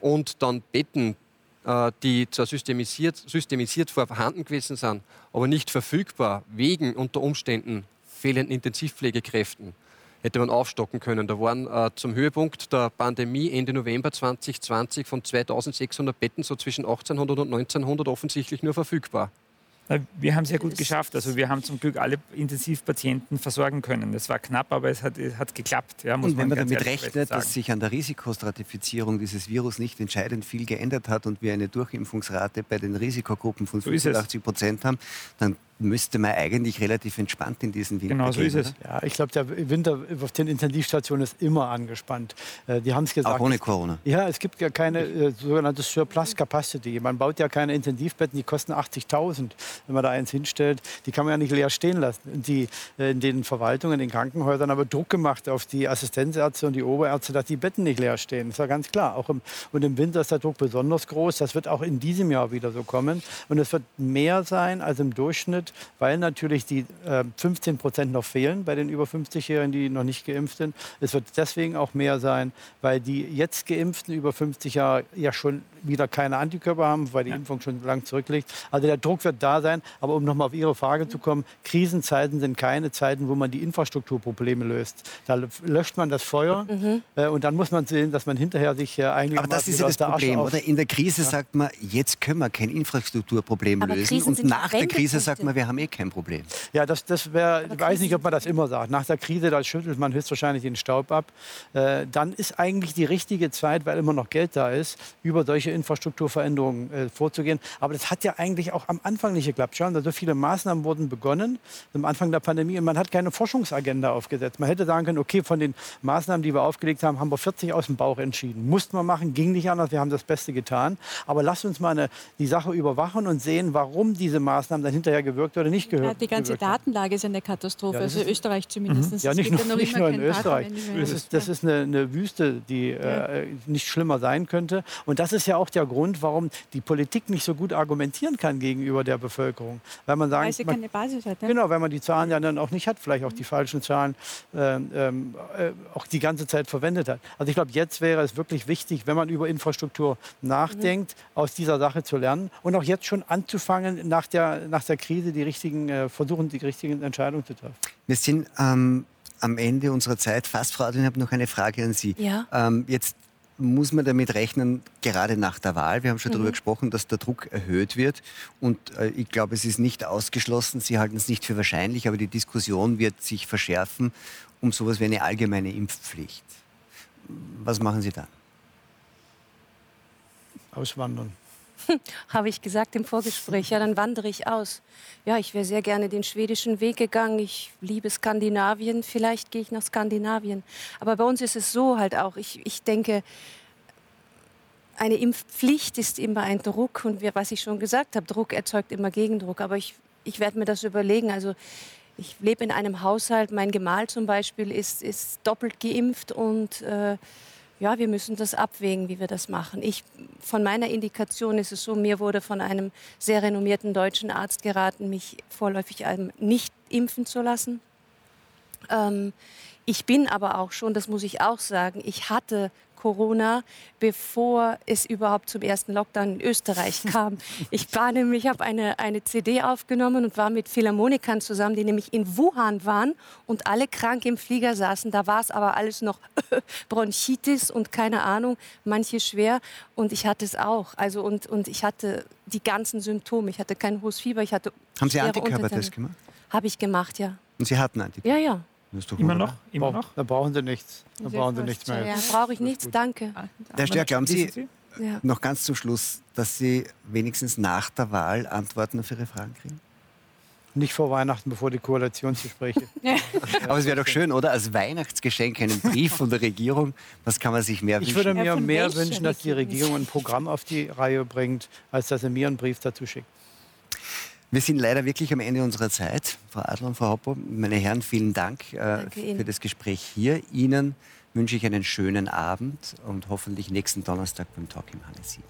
Und dann Betten, äh, die zwar systemisiert, systemisiert vorhanden gewesen sind, aber nicht verfügbar wegen unter Umständen fehlenden Intensivpflegekräften, hätte man aufstocken können. Da waren äh, zum Höhepunkt der Pandemie Ende November 2020 von 2600 Betten so zwischen 1800 und 1900 offensichtlich nur verfügbar. Na, Wir haben es ja gut Das- geschafft. Also wir haben zum Glück alle Intensivpatienten versorgen können. Es war knapp, aber es hat, es hat geklappt. Ja, muss Und wenn man damit rechnet, dass sich an der Risikostratifizierung dieses Virus nicht entscheidend viel geändert hat und wir eine Durchimpfungsrate bei den Risikogruppen von So ist es. 85 Prozent haben, dann müsste man eigentlich relativ entspannt in diesen Winter Genau so ist es. Ja, ich glaube, der Winter auf den Intensivstationen ist immer angespannt. Äh, die haben es gesagt. Auch ohne Corona. Ja, es gibt ja keine äh, sogenannte Surplus Capacity. Man baut ja keine Intensivbetten, die kosten 80.000, wenn man da eins hinstellt. Die kann man ja nicht leer stehen lassen. Die, äh, in den Verwaltungen, in den Krankenhäusern aber Druck gemacht auf die Assistenzärzte und die Oberärzte, dass die Betten nicht leer stehen. Das ist ja ganz klar. Auch im, und im Winter ist der Druck besonders groß. Das wird auch in diesem Jahr wieder so kommen. Und es wird mehr sein als im Durchschnitt, weil natürlich die äh, 15 Prozent noch fehlen bei den über 50-Jährigen, die noch nicht geimpft sind. Es wird deswegen auch mehr sein, weil die jetzt Geimpften über 50 Jahre ja schon wieder keine Antikörper haben, weil die Impfung schon lang zurückliegt. Also der Druck wird da sein. Aber um nochmal auf Ihre Frage zu kommen, Krisenzeiten sind keine Zeiten, wo man die Infrastrukturprobleme löst. Da löscht man das Feuer äh, und dann muss man sehen, dass man hinterher sich äh, eigentlich Aber das ist ja das Problem, oder? In der Krise sagt man, jetzt können wir kein Infrastrukturproblem Aber lösen. Krisen Und nach der Krise sagt man, wir haben eh kein Problem. Ja, das, das wäre, ich weiß nicht, ob man das immer sagt. Nach der Krise, da schüttelt man höchstwahrscheinlich den Staub ab. Äh, dann ist eigentlich die richtige Zeit, weil immer noch Geld da ist, über solche Infrastrukturveränderungen äh, vorzugehen. Aber das hat ja eigentlich auch am Anfang nicht geklappt. Schauen Sie, so viele Maßnahmen wurden begonnen am Anfang der Pandemie und man hat keine Forschungsagenda aufgesetzt. Man hätte sagen können, okay, von den Maßnahmen, die wir aufgelegt haben, haben wir 40 aus dem Bauch entschieden. Mussten wir machen, ging nicht anders, wir haben das Beste getan. Aber lasst uns mal eine, die Sache überwachen und sehen, warum diese Maßnahmen dann hinterher gewirkt oder nicht gehört. Ja, die ganze gewirkt. Datenlage ist eine Katastrophe, Ja, also Österreich zumindest. Ja, Es nicht nur, nicht nur in Österreich. Das ist, das ist eine, eine Wüste, die äh, nicht schlimmer sein könnte. Und das ist ja auch der Grund, warum die Politik nicht so gut argumentieren kann gegenüber der Bevölkerung. Weil man sagt, Weil sie keine Basis hat. Ja? Genau, weil man die Zahlen ja dann auch nicht hat, vielleicht auch die falschen Zahlen ähm, äh, auch die ganze Zeit verwendet hat. Also ich glaube, jetzt wäre es wirklich wichtig, wenn man über Infrastruktur nachdenkt, aus dieser Sache zu lernen und auch jetzt schon anzufangen, nach der, nach der Krise die richtigen, äh, versuchen, die richtigen Entscheidungen zu treffen. Wir sind ähm, am Ende unserer Zeit. Fast, Frau Adrian, ich habe noch eine Frage an Sie. Ja. Ähm, jetzt muss man damit rechnen, gerade nach der Wahl, wir haben schon darüber Mhm. gesprochen, dass der Druck erhöht wird. Und äh, ich glaube, es ist nicht ausgeschlossen, Sie halten es nicht für wahrscheinlich, aber die Diskussion wird sich verschärfen um sowas wie eine allgemeine Impfpflicht. Was machen Sie da? Auswandern. Habe ich gesagt im Vorgespräch. Ja, dann wandere ich aus. Ja, ich wäre sehr gerne den schwedischen Weg gegangen. Ich liebe Skandinavien. Vielleicht gehe ich nach Skandinavien. Aber bei uns ist es so halt auch. Ich, ich denke, eine Impfpflicht ist immer ein Druck. Und wir, was ich schon gesagt habe, Druck erzeugt immer Gegendruck. Aber ich, ich werde mir das überlegen. Also ich lebe in einem Haushalt. Mein Gemahl zum Beispiel ist, ist doppelt geimpft und äh, ja, wir müssen das abwägen, wie wir das machen. Ich, von meiner Indikation ist es so, mir wurde von einem sehr renommierten deutschen Arzt geraten, mich vorläufig nicht impfen zu lassen. Ähm, ich bin aber auch schon, das muss ich auch sagen, ich hatte Corona, bevor es überhaupt zum ersten Lockdown in Österreich kam. Ich war nämlich, habe eine, eine CD aufgenommen und war mit Philharmonikern zusammen, die nämlich in Wuhan waren und alle krank im Flieger saßen. Da war es aber alles noch Bronchitis und keine Ahnung, manche schwer. Und ich hatte es auch. Also und, und ich hatte die ganzen Symptome. Ich hatte kein hohes Fieber, ich hatte Haben Sie Antikörpertest gemacht? Habe ich gemacht, ja. Und Sie hatten Antikörper? Ja, ja. Immer noch? Immer noch? Da brauchen Sie nichts. Da brauchen Sie nichts mehr. Ja, brauche ich nichts, danke. Herr Stärk, glauben Sie, ja. noch ganz zum Schluss, dass Sie wenigstens nach der Wahl Antworten auf Ihre Fragen kriegen? Nicht vor Weihnachten, bevor die Koalitionsgespräche. Aber es wäre doch schön, oder? Als Weihnachtsgeschenk einen Brief von der Regierung. Was kann man sich mehr wünschen? Ich würde mir ja, mehr wünschen, dass die Regierung ein Programm auf die Reihe bringt, als dass er mir einen Brief dazu schickt. Wir sind leider wirklich am Ende unserer Zeit. Frau Adler und Frau Hoppo, meine Herren, vielen Dank äh, für das Gespräch hier. Ihnen wünsche ich einen schönen Abend und hoffentlich nächsten Donnerstag beim Talk im Hannesien.